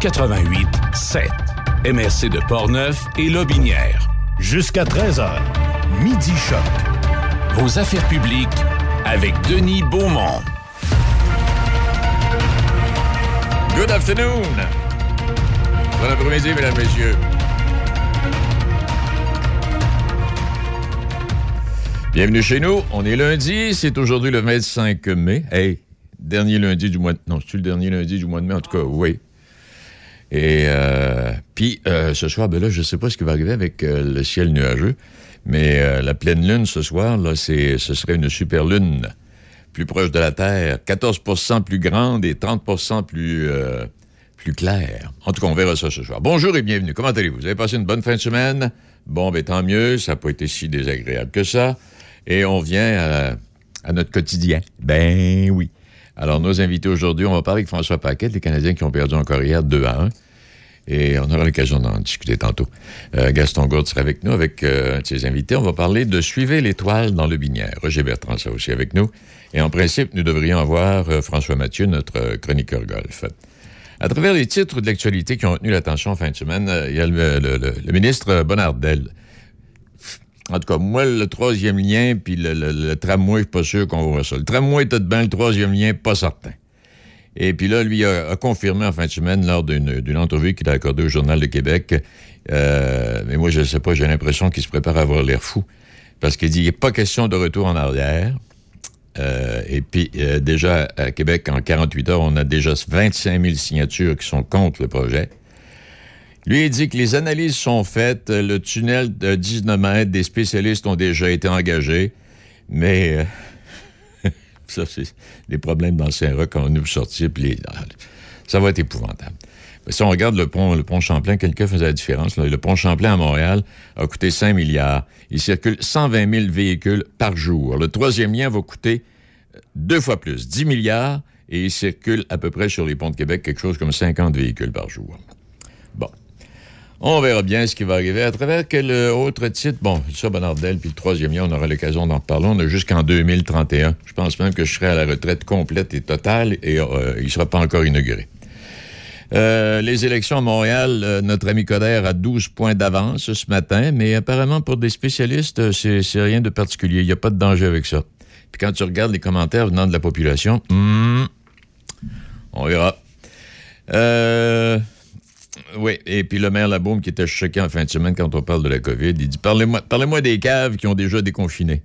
88 7. MRC de Portneuf et Lobinière. Jusqu'à 13h. Midi Choc. Vos affaires publiques avec Denis Beaumont. Good afternoon. Bon après-midi, mesdames, messieurs. Bienvenue chez nous. On est lundi. C'est aujourd'hui le 25 mai. Hey, dernier lundi du mois de... Non, c'est-tu le dernier lundi du mois de mai? En tout cas, oui. Et euh, puis, euh, ce soir, ben là, je ne sais pas ce qui va arriver avec euh, le ciel nuageux, mais euh, la pleine lune ce soir, là, ce serait une super lune plus proche de la Terre, 14% plus grande et 30% plus, euh, plus claire. En tout cas, on verra ça ce soir. Bonjour et bienvenue. Comment allez-vous? Vous avez passé une bonne fin de semaine? Bon, ben tant mieux, ça n'a pas été si désagréable que ça. Et on vient à notre quotidien. Ben oui. Alors, nos invités aujourd'hui, on va parler avec François Paquette, les Canadiens qui ont perdu encore hier 2 à 1. Et on aura l'occasion d'en discuter tantôt. Euh, Gaston Gourde sera avec nous, avec euh, de ses invités. On va parler de Suivez l'étoile dans le binière. Roger Bertrand sera aussi avec nous. Et en principe, nous devrions avoir euh, François Mathieu, notre chroniqueur golf. À travers les titres de l'actualité qui ont retenu l'attention en fin de semaine, il y a le, le- le- le ministre Bonardel. En tout cas, moi, le troisième lien, puis le, tramway, je suis pas sûr qu'on voit ça. Le tramway était bien, le troisième lien, pas certain. Et puis là, lui a, confirmé en fin de semaine, lors d'une d'une entrevue qu'il a accordée au Journal de Québec, euh, mais moi, je ne sais pas, j'ai l'impression qu'il se prépare à avoir l'air fou, parce qu'il dit, il n'est pas question de retour en arrière. Euh, et puis, euh, déjà, à Québec, en 48 heures, on a déjà 25 000 signatures qui sont contre le projet. Lui, il dit que les analyses sont faites, euh, le tunnel de 19 mètres, des spécialistes ont déjà été engagés, mais euh, ça, c'est des problèmes dans Saint-Roch quand on nous sortir, puis ah, ça va être épouvantable. Si on regarde le pont, le pont Champlain, quelqu'un faisait la différence. là. Le pont Champlain à Montréal a coûté 5 milliards. Il circule 120 000 véhicules par jour. Le troisième lien va coûter euh, deux fois plus, 10 milliards, et il circule à peu près sur les ponts de Québec quelque chose comme 50 véhicules par jour. Bon. On verra bien ce qui va arriver. À travers quel euh, autre titre? Bon, ça, Bonardel, puis le troisième lien, on aura l'occasion d'en reparler. On a jusqu'en 2031. Je pense même que je serai à la retraite complète et totale et euh, il ne sera pas encore inauguré. Euh, les élections à Montréal, notre ami Coder a 12 points d'avance ce matin, mais apparemment, pour des spécialistes, c'est c'est rien de particulier. Il n'y a pas de danger avec ça. Puis quand tu regardes les commentaires venant de la population, hmm, on verra. Euh, oui, et puis le maire Labaume qui était choqué en fin de semaine quand on parle de la COVID, il dit Parlez-moi parlez des caves qui ont déjà déconfiné.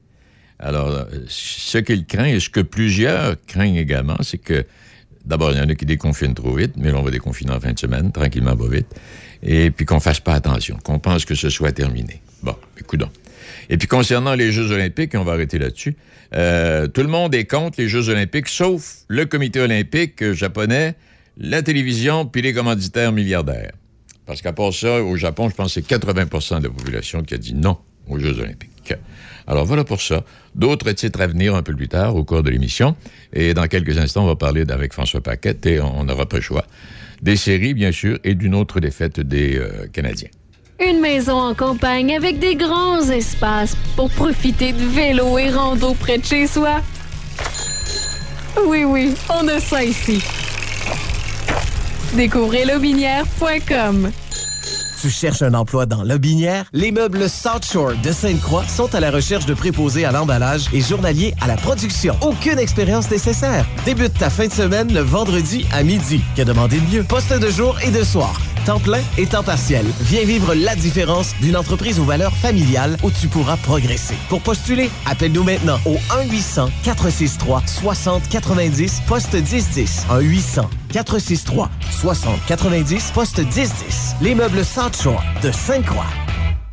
Alors, euh, ce qu'il craint et ce que plusieurs craignent également, c'est que d'abord, il y en a qui déconfinent trop vite, mais là, on va déconfiner en fin de semaine, tranquillement, pas vite. Et puis qu'on fasse pas attention, qu'on pense que ce soit terminé. Bon, écoutons. Et puis concernant les Jeux olympiques, on va arrêter là-dessus, euh, tout le monde est contre les Jeux olympiques, sauf le comité olympique euh, japonais, la télévision, puis les commanditaires milliardaires. Parce qu'à part ça, au Japon, je pense que c'est 80% de la population qui a dit non aux Jeux olympiques. Alors voilà pour ça. D'autres titres à venir un peu plus tard au cours de l'émission. Et dans quelques instants, on va parler avec François Paquette et on n'aura pas le choix. Des séries, bien sûr, et d'une autre défaite des euh, Canadiens. Une maison en campagne avec des grands espaces pour profiter de vélo et rando près de chez soi. Oui, oui, on a ça ici. Découvrez lobinière.com. Tu cherches un emploi dans Lobinière? Les meubles South Shore de Sainte-Croix sont à la recherche de préposés à l'emballage et journaliers à la production. Aucune expérience nécessaire. Débute ta fin de semaine le vendredi à midi. Que demander de mieux? Poste de jour et de soir. Temps plein et temps partiel. Viens vivre la différence d'une entreprise aux valeurs familiales où tu pourras progresser. Pour postuler, appelle-nous maintenant au 1-800-463-6090, poste 1010. 1-800-463-6090, poste 1010. Les meubles South Shore de Sainte-Croix.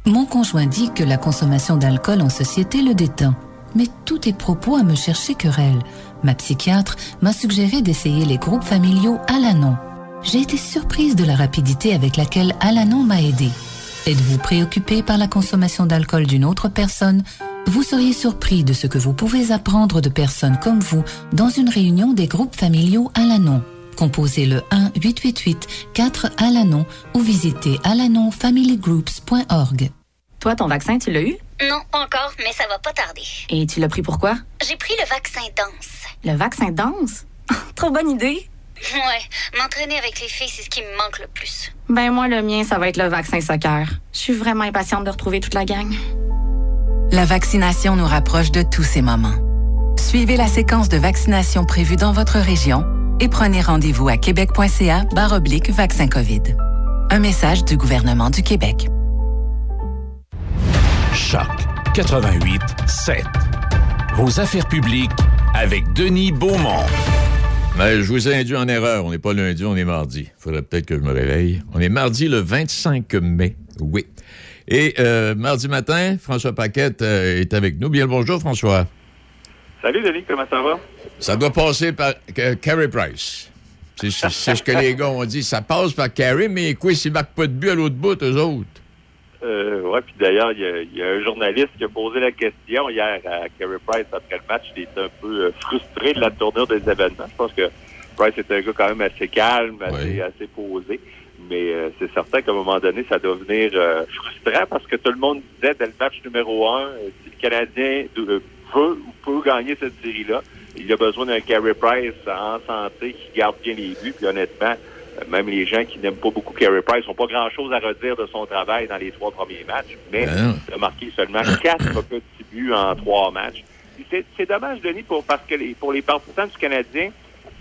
Mon conjoint dit que la consommation d'alcool en société le détend. Mais tous tes propos à me chercher querelle. Ma psychiatre m'a suggéré d'essayer les groupes familiaux Alanon. J'ai été surprise de la rapidité avec laquelle Alanon m'a aidé. Êtes-vous préoccupé par la consommation d'alcool d'une autre personne? Vous seriez surpris de ce que vous pouvez apprendre de personnes comme vous dans une réunion des groupes familiaux Alanon. Composez le 1-888-4-ALANON ou visitez alanonfamilygroups.org. Toi, ton vaccin, tu l'as eu? Non, pas encore, mais ça va pas tarder. Et tu l'as pris pourquoi? J'ai pris le vaccin danse. Le vaccin danse? Trop bonne idée! Ouais, m'entraîner avec les filles, c'est ce qui me manque le plus. Ben moi, le mien, ça va être le vaccin soccer. Je suis vraiment impatiente de retrouver toute la gang. La vaccination nous rapproche de tous ces moments. Suivez la séquence de vaccination prévue dans votre région et prenez rendez-vous à québec.ca oblique vaccin COVID. Un message du gouvernement du Québec. Choc 88 7. Vos affaires publiques avec Denis Beaumont. Mais je vous ai induit en erreur. On n'est pas lundi, on est mardi. Il faudrait peut-être que je me réveille. On est mardi le 25 mai. Oui. Et euh, mardi matin, François Paquette euh, est avec nous. Bien le bonjour, François. Salut, Denis, comment ça va? Ça doit passer par euh, Carey Price. C'est c'est ce que les gars ont dit. Ça passe par Carey, mais quoi, s'ils ne marquent pas de but à l'autre bout, eux autres? Euh, ouais, puis d'ailleurs, il y, y a un journaliste qui a posé la question hier à Carey Price après le match. Il était un peu euh, frustré de la tournure des événements. Je pense que Price est un gars quand même assez calme, assez, assez posé. Mais euh, c'est certain qu'à un moment donné, ça doit venir euh, frustrant parce que tout le monde disait dès le match numéro un, euh, si le Canadien veut ou peut gagner cette série-là, il a besoin d'un Carey Price en santé qui garde bien les buts. Puis honnêtement, euh, même les gens qui n'aiment pas beaucoup Carey Price n'ont pas grand-chose à redire de son travail dans les trois premiers matchs. Mais non. il a marqué seulement quatre petits buts en trois matchs. C'est dommage, Denis, pour, parce que les, pour les partisans du Canadien,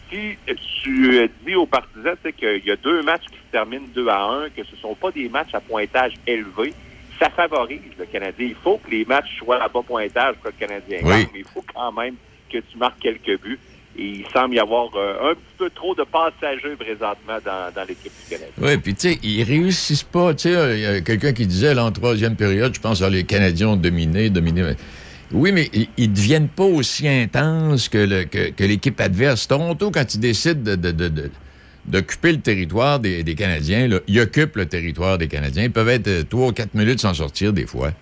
si tu euh, dis aux partisans qu'il y a deux matchs qui se terminent 2 à 1, que ce ne sont pas des matchs à pointage élevé, ça favorise le Canadien. Il faut que les matchs soient à bas pointage pour le Canadien Oui. mais il faut quand même que tu marques quelques buts. Il semble y avoir euh, un petit peu trop de passagers présentement dans, l'équipe du Canadien. Oui, puis tu sais, ils réussissent pas. Tu sais, il y a quelqu'un qui disait, là, en troisième période, je pense, ah, les Canadiens ont dominé, dominé. Oui, mais ils, ils deviennent pas aussi intenses que, que, que l'équipe adverse. Toronto, quand ils décident de, de- de- de- d'occuper le territoire des, Canadiens, ils occupent le territoire des Canadiens. Ils peuvent être euh, trois ou quatre minutes sans sortir des fois.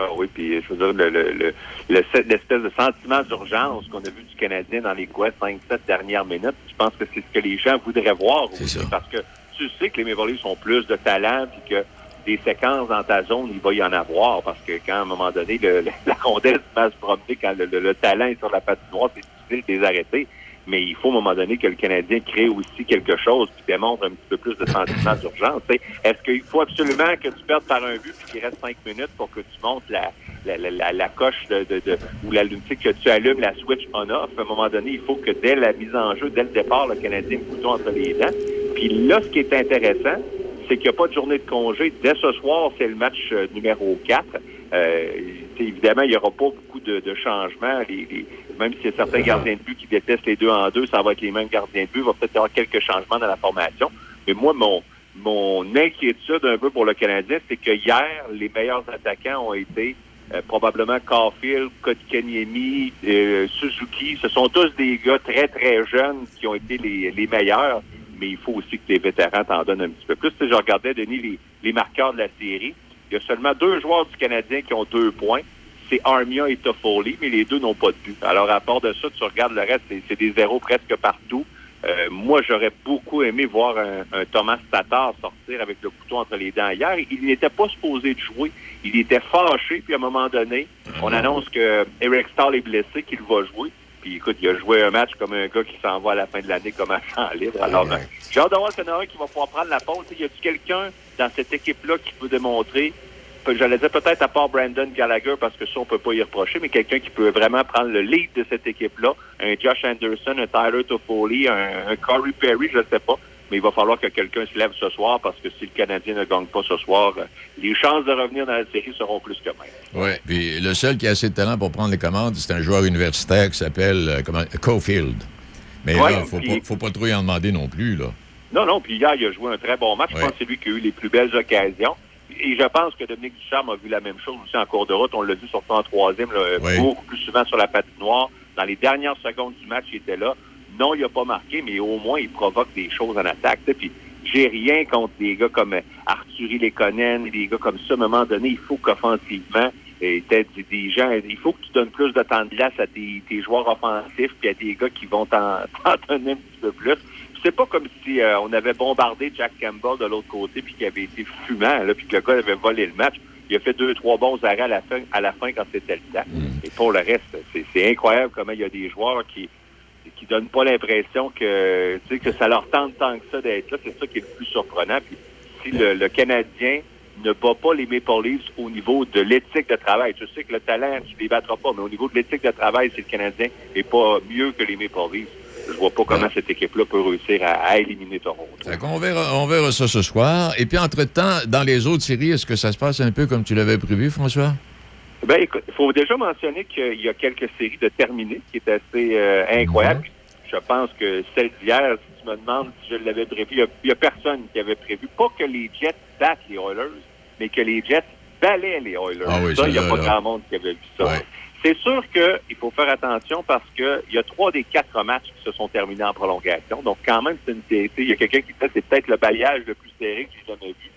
Ah oui, puis je veux dire, le, le, le- le- l'espèce de sentiment d'urgence qu'on a vu du Canadien dans les quoi, 5-7 dernières minutes, je pense que c'est ce que les gens voudraient voir aussi, parce que tu sais que les Maple Leafs ont plus de talent, puis que des séquences dans ta zone, il va y en avoir, parce que quand, à un moment donné, la rondelle se passe promener, quand le, le- le talent est sur la patinoire, c'est difficile de les arrêter. Mais il faut, à un moment donné, que le Canadien crée aussi quelque chose qui démontre un petit peu plus de sentiment d'urgence. Est-ce qu'il faut absolument que tu perdes par un but puis qu'il reste cinq minutes pour que tu montes la, la, la, la, la coche de, de, de- ou la, que tu allumes la switch on-off? À un moment donné, il faut que dès la mise en jeu, dès le départ, le Canadien ait le entre les dents. Puis là, ce qui est intéressant, c'est qu'il n'y a pas de journée de congé. Dès ce soir, c'est le match euh, numéro 4. Euh, évidemment, il n'y aura pas beaucoup de, changements. Même s'il y a certains gardiens de but qui détestent les deux en deux, ça va être les mêmes gardiens de but. Il va peut-être y avoir quelques changements dans la formation. Mais moi, mon, mon inquiétude un peu pour le Canadien, c'est que hier, les meilleurs attaquants ont été euh, probablement Caulfield, Kotkaniemi, euh, Suzuki. Ce sont tous des gars très, très jeunes qui ont été les, les meilleurs. Mais il faut aussi que les vétérans t'en donnent un petit peu plus. Je regardais, Denis, les, les marqueurs de la série. Il y a seulement deux joueurs du Canadien qui ont deux points. C'est Armia et Toffoli, mais les deux n'ont pas de but. Alors, à part de ça, tu regardes le reste, c'est- des zéros presque partout. Euh, moi, j'aurais beaucoup aimé voir un, un Thomas Tatar sortir avec le couteau entre les dents hier. Il n'était pas supposé de jouer. Il était fâché, puis à un moment donné, on annonce que Eric Stahl est blessé, qu'il va jouer. Puis écoute, il a joué un match comme un gars qui s'en va à la fin de l'année comme un champ libre. Alors, euh, j'ai hâte de voir s'il y en a un qui va pouvoir prendre la pause. Y a-t-il quelqu'un dans cette équipe-là qui peut démontrer? J'allais dire peut-être à part Brandon Gallagher, parce que ça, on peut pas y reprocher, mais quelqu'un qui peut vraiment prendre le lead de cette équipe-là. Un Josh Anderson, un Tyler Toffoli, un, un Corey Perry, je ne sais pas. Mais il va falloir que quelqu'un se lève ce soir, parce que si le Canadien ne gagne pas ce soir, euh, les chances de revenir dans la série seront plus que même. Oui. Puis le seul qui a assez de talent pour prendre les commandes, c'est un joueur universitaire qui s'appelle euh, comment, Caulfield. Mais Ouais, là, faut, pas, faut pas trop y en demander non plus, là. Non, non, puis hier, il a joué un très bon match. Je pense que c'est lui qui a eu les plus belles occasions. Et je pense que Dominique Ducharme a vu la même chose aussi en cours de route. On l'a vu surtout en troisième, là, beaucoup plus souvent sur la patinoire. Dans les dernières secondes du match, il était là. Non, il n'a pas marqué, mais au moins, il provoque des choses en attaque. Puis j'ai rien contre des gars comme euh, Arthurie Lekonen, des gars comme ça. À un moment donné, il faut qu'offensivement, euh, t'aies des, gens, il faut que tu donnes plus de temps de glace à tes, tes joueurs offensifs puis à des gars qui vont t'en donner un petit peu plus. C'est pas comme si euh, on avait bombardé Jack Campbell de l'autre côté puis qu'il avait été fumant, là, puis que le gars avait volé le match. Il a fait deux, trois bons arrêts à la fin, à la fin quand c'était le temps. Et pour le reste, c'est incroyable comment il y a des joueurs qui qui donnent pas l'impression que, que ça leur tente tant que ça d'être là. C'est ça qui est le plus surprenant. Puis si le, le Canadien ne bat pas les Maple Leafs au niveau de l'éthique de travail. Je sais que le talent, tu ne les battras pas, mais au niveau de l'éthique de travail, si le Canadien n'est pas mieux que les Maple Leafs, je vois pas comment cette équipe-là peut réussir à, à éliminer Toronto. on, verra, on verra ça ce soir. Et puis, entre-temps, dans les autres séries, est-ce que ça se passe un peu comme tu l'avais prévu, François? Ben, écoute, il faut déjà mentionner qu'il y a quelques séries de terminées qui est assez euh, incroyable. Je pense que celle d'hier, si tu me demandes si je l'avais prévu, il n'y a, personne qui avait prévu. Pas que les Jets battent les Oilers, mais que les Jets balaient les Oilers. Ah oui, ça, il n'y a pas là. grand monde qui avait vu ça. Ouais. C'est sûr qu'il faut faire attention parce que il y a trois des quatre matchs qui se sont terminés en prolongation. Donc, quand même, c'est une série. Il y a quelqu'un qui dit c'est peut-être le balayage le plus serré que j'ai jamais vu.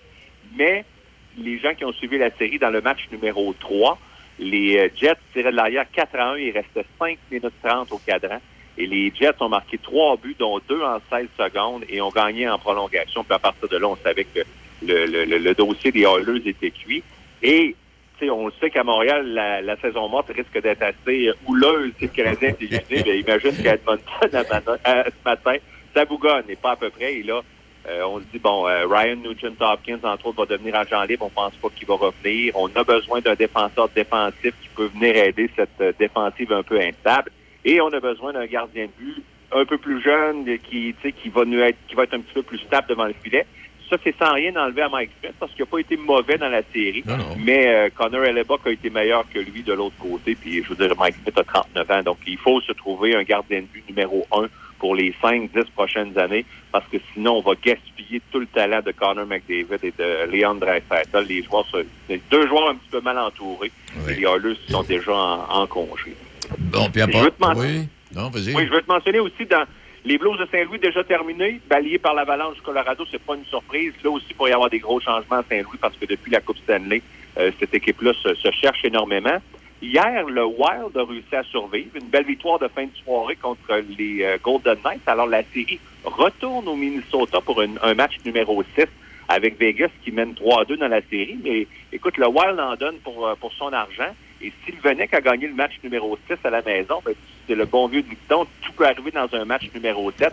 Mais les gens qui ont suivi la série dans le match numéro 3, les euh, Jets tiraient de l'arrière 4 à 1. Il restait 5 minutes 30 au cadran. Et les Jets ont marqué trois buts, dont deux en 16 secondes, et ont gagné en prolongation. Puis à partir de là, on savait que le, le- le- le dossier des Oilers était cuit. Et on le sait qu'à Montréal, la, la saison morte risque d'être assez houleuse si le Canadien est éliminé. Bien, imagine qu'à Edmonton, à mano- à- ce matin, ça bougonne, et pas à peu près. Et là, euh, on se dit, bon, euh, Ryan Nugent-Hopkins, entre autres, va devenir agent libre. On pense pas qu'il va revenir. On a besoin d'un défenseur défensif qui peut venir aider cette euh, défensive un peu instable. Et on a besoin d'un gardien de but un peu plus jeune euh, qui, tu sais, qui va nous être, qui va être un petit peu plus stable devant le filet. Ça, c'est sans rien enlever à Mike Smith parce qu'il n'a pas été mauvais dans la série. Mais euh, Connor Hellebuck a été meilleur que lui de l'autre côté. Puis, je veux dire, Mike Smith a 39 ans. Donc, il faut se trouver un gardien de but numéro un pour les 5-10 prochaines années parce que sinon, on va gaspiller tout le talent de Connor McDavid et de Leon Draisaitl. Les joueurs, les deux joueurs un petit peu mal entourés. Et les Oilers sont déjà en, en congé. Bon, puis à Je veux te mentionner- Oui, non. Oui, je veux te mentionner aussi dans les Blues de Saint-Louis déjà terminés, balayés par l'Avalanche du Colorado, c'est pas une surprise. Là aussi, il pourrait y avoir des gros changements à Saint-Louis parce que depuis la Coupe Stanley, euh, cette équipe-là se, se cherche énormément. Hier, le Wild a réussi à survivre. Une belle victoire de fin de soirée contre les euh, Golden Knights. Alors, la série retourne au Minnesota pour une- un match numéro 6 avec Vegas qui mène 3-2 dans la série. Mais écoute, le Wild en donne pour, euh, pour son argent. Et Sylvanek a gagné le match numéro 6 à la maison, ben, c'est le bon vieux dicton, tout peut arriver dans un match numéro 7.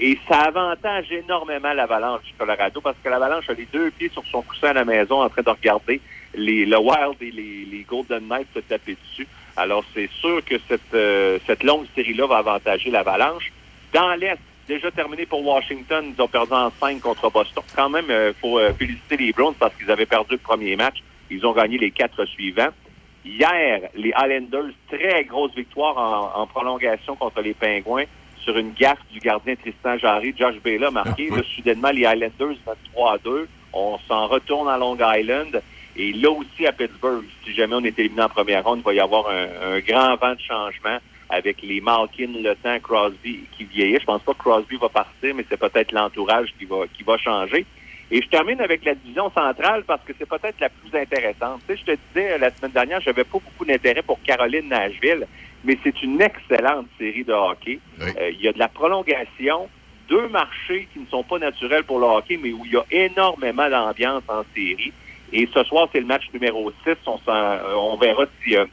Et ça avantage énormément l'Avalanche du Colorado parce que l'Avalanche a les deux pieds sur son coussin à la maison en train de regarder les, le Wild et les, les Golden Knights se taper dessus. Alors, c'est sûr que cette, euh, cette longue série-là va avantager l'Avalanche. Dans l'Est, déjà terminé pour Washington, ils ont perdu en 5 contre Boston. Quand même, il faut euh, féliciter les Browns parce qu'ils avaient perdu le premier match. Ils ont gagné les quatre suivants. Hier, les Highlanders, très grosse victoire en, en prolongation contre les Pingouins sur une gaffe du gardien Tristan Jarry. Josh Bela a marqué. Là, soudainement, les Highlanders mettent 3 à 2. On s'en retourne à Long Island. Et là aussi, à Pittsburgh, si jamais on est éliminé en première ronde, il va y avoir un, un grand vent de changement avec les Malkin, Le Temps, Crosby qui vieillit. Je pense pas que Crosby va partir, mais c'est peut-être l'entourage qui va, qui va changer. Et je termine avec la division centrale parce que c'est peut-être la plus intéressante. Tu sais, je te disais euh, la semaine dernière, j'avais pas beaucoup d'intérêt pour Caroline Nashville, mais c'est une excellente série de hockey. Euh, il y a de la prolongation, deux marchés qui ne sont pas naturels pour le hockey, mais où il y a énormément d'ambiance en série. Et ce soir, c'est le match numéro 6. On, euh, on verra si euh,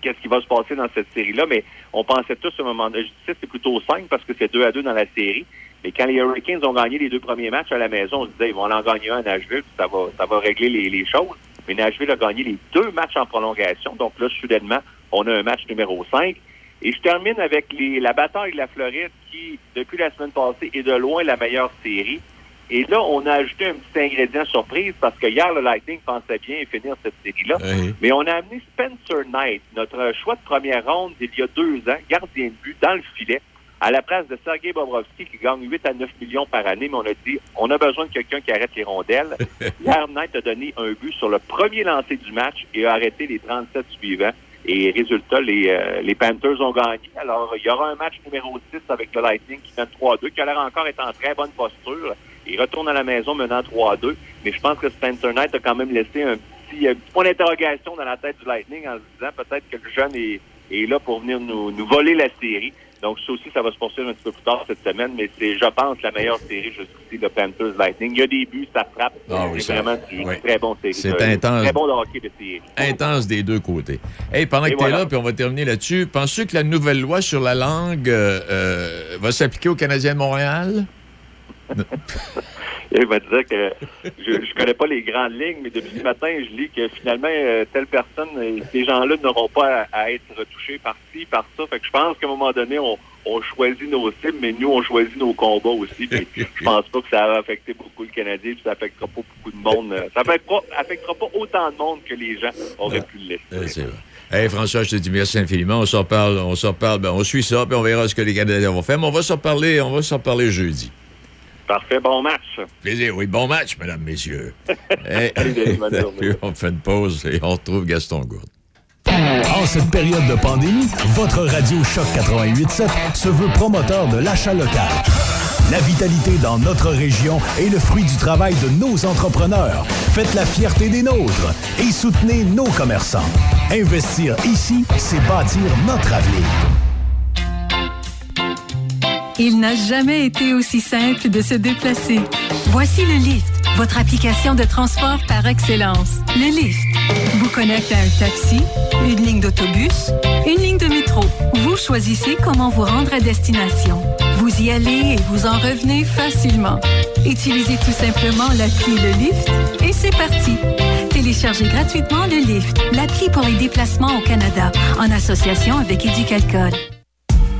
qu'est-ce qui va se passer dans cette série-là, mais on pensait tous un moment donné, je dis 6, c'est plutôt 5 parce que c'est 2 à 2 dans la série. Mais quand les Hurricanes ont gagné les deux premiers matchs à la maison, on se disait, ils vont en gagner un à Nashville, puis ça va, ça va régler les, les choses. Mais Nashville a gagné les deux matchs en prolongation. Donc là, soudainement, on a un match numéro 5. Et je termine avec les, la bataille de la Floride qui, depuis la semaine passée, est de loin la meilleure série. Et là, on a ajouté un petit ingrédient surprise parce que hier, le Lightning pensait bien finir cette série-là. Mais on a amené Spencer Knight, notre choix de première ronde d'il y a deux ans, gardien de but, dans le filet, à la place de Sergei Bobrovski qui gagne 8 à 9 millions par année. Mais on a dit, on a besoin de quelqu'un qui arrête les rondelles. Hier, Knight a donné un but sur le premier lancé du match et a arrêté les 37 suivants. Et résultat, les, euh, les Panthers ont gagné. Alors, il y aura un match numéro 6 avec le Lightning qui mène 3-2, qui a l'air encore être en très bonne posture. Il retourne à la maison menant 3-2. Mais je pense que Spencer Knight a quand même laissé un petit, un petit point d'interrogation dans la tête du Lightning en se disant peut-être que le jeune est, est là pour venir nous, nous voler la série. Donc, ça aussi, ça va se poursuivre un petit peu plus tard cette semaine, mais c'est, je pense, la meilleure série jusqu'ici, le Panthers Lightning. Il y a des buts, ça frappe. Ah oui, c'est ça- vraiment du oui. très bon série. C'est de- intense. Très bon de hockey de série. Intense des deux côtés. Hey, pendant Et que tu es voilà. là, puis on va terminer là-dessus, penses-tu que la nouvelle loi sur la langue euh, euh, va s'appliquer aux Canadiens de Montréal? Il va dire que je, je connais pas les grandes lignes, mais depuis ce matin, je lis que finalement, euh, telle personne, euh, ces gens-là n'auront pas à, être retouchés par ci, par ça. Fait que je pense qu'à un moment donné, on, choisit nos cibles, mais nous, on choisit nos combats aussi. Puis je pense pas que ça va affecter beaucoup le Canadien, puis ça affectera pas beaucoup de monde. euh, Ça affectera, affectera pas autant de monde que les gens auraient pu le laisser. Hey, François, je te dis merci infiniment. On s'en parle, on s'en parle. Ben, on suit ça, puis on verra ce que les Canadiens vont faire. Mais on va s'en reparler, on va s'en reparler jeudi. Parfait, bon match. Plaisir, oui. Bon match, mesdames, messieurs. Journée. on fait une pause et on retrouve Gaston Gourde. En cette période de pandémie, votre radio Choc 88.7 se veut promoteur de l'achat local. La vitalité dans notre région est le fruit du travail de nos entrepreneurs. Faites la fierté des nôtres et soutenez nos commerçants. Investir ici, c'est bâtir notre avenir. Il n'a jamais été aussi simple de se déplacer. Voici le Lyft, votre application de transport par excellence. Le Lyft vous connecte à un taxi, une ligne d'autobus, une ligne de métro. Vous choisissez comment vous rendre à destination. Vous y allez et vous en revenez facilement. Utilisez tout simplement l'appli Le Lyft et c'est parti. Téléchargez gratuitement le Lyft, l'appli pour les déplacements au Canada, en association avec Éducalcool.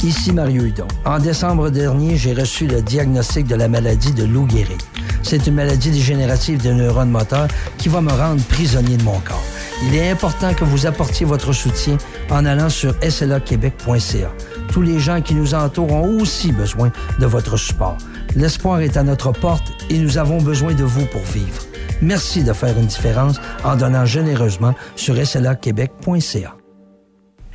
Ici Mario Hudon. En décembre dernier, j'ai reçu le diagnostic de la maladie de Lou Gehrig. C'est une maladie dégénérative des neurones moteurs qui va me rendre prisonnier de mon corps. Il est important que vous apportiez votre soutien en allant sur slaquebec.ca. Tous les gens qui nous entourent ont aussi besoin de votre support. L'espoir est à notre porte et nous avons besoin de vous pour vivre. Merci de faire une différence en donnant généreusement sur slaquebec.ca.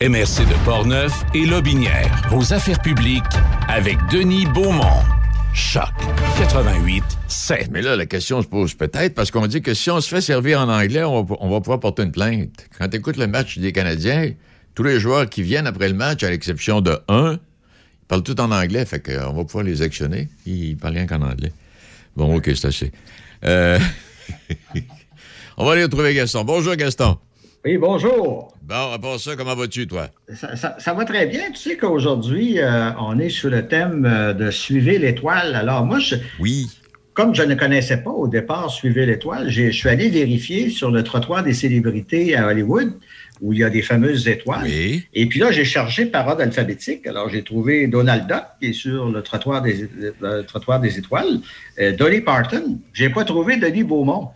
MRC de Portneuf et Lobinière. Vos affaires publiques avec Denis Beaumont. Choc 88 7. Mais là, la question se pose peut-être parce qu'on dit que si on se fait servir en anglais, on va, pouvoir porter une plainte. Quand tu écoutes le match des Canadiens, tous les joueurs qui viennent après le match, à l'exception de un, ils parlent tout en anglais, fait qu'on va pouvoir les actionner. Ils parlent rien qu'en anglais. Bon, OK, c'est assez. Euh, on va aller retrouver Gaston. Bonjour, Gaston. Oui, bonjour. Bon, à part ça, comment vas-tu, toi? Ça, ça- ça va très bien. Tu sais qu'aujourd'hui, euh, on est sur le thème euh, de Suivez l'étoile. Alors, moi, je, oui. comme je ne connaissais pas au départ Suivez l'étoile, je suis allé vérifier sur le trottoir des célébrités à Hollywood, où il y a des fameuses étoiles. Et puis là, j'ai cherché par ordre alphabétique. Alors, j'ai trouvé Donald Duck, qui est sur le trottoir des, le trottoir des étoiles. Euh, Dolly Parton. J'ai pas trouvé Denis Beaumont.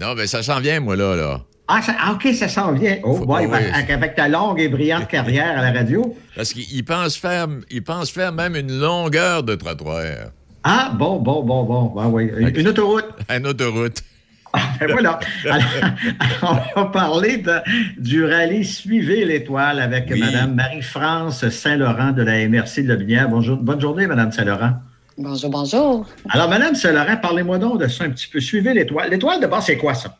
Non, mais ça s'en vient, moi, là, là. Ah, ça- ah, OK, ça s'en vient. Oh, boy, oui. avec- avec ta longue et brillante carrière à la radio. Parce qu'il pense faire, il pense faire même une longueur de trottoir. Ah, bon, bon, bon, bon. Ben oui. Une, une autoroute. Une autoroute. Ben voilà. Alors, on va parler de- du rallye Suivez l'étoile avec Oui. Mme Marie-France Saint-Laurent de la MRC de Lobinière. Bonjour, bonne journée, Mme Saint-Laurent. Bonjour, bonjour. Alors, Mme Saint-Laurent, parlez-moi donc de ça un petit peu. Suivez l'étoile. L'étoile, d'abord, c'est quoi ça?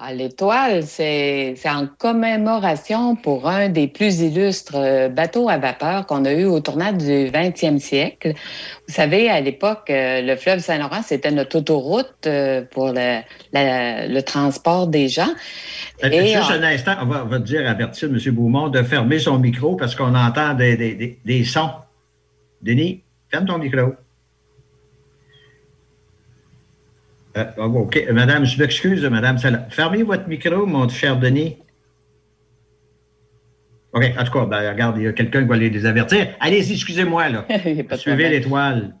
Ah, L'étoile, c'est en commémoration pour un des plus illustres euh, bateaux à vapeur qu'on a eu au tournant du 20e siècle. Vous savez, à l'époque, euh, le fleuve Saint-Laurent, c'était notre autoroute euh, pour le, la- le transport des gens. Et, Juste euh, un instant, on va, on va dire, avertir M. Beaumont de fermer son micro parce qu'on entend des, des- des- des sons. Denis, ferme ton micro. Euh, OK. Madame, je m'excuse, Madame. Salah. Fermez votre micro, mon cher Denis. OK. En tout cas, ben, regarde, il y a quelqu'un qui va les désavertir. Allez-y, excusez-moi, là. Suivez l'étoile.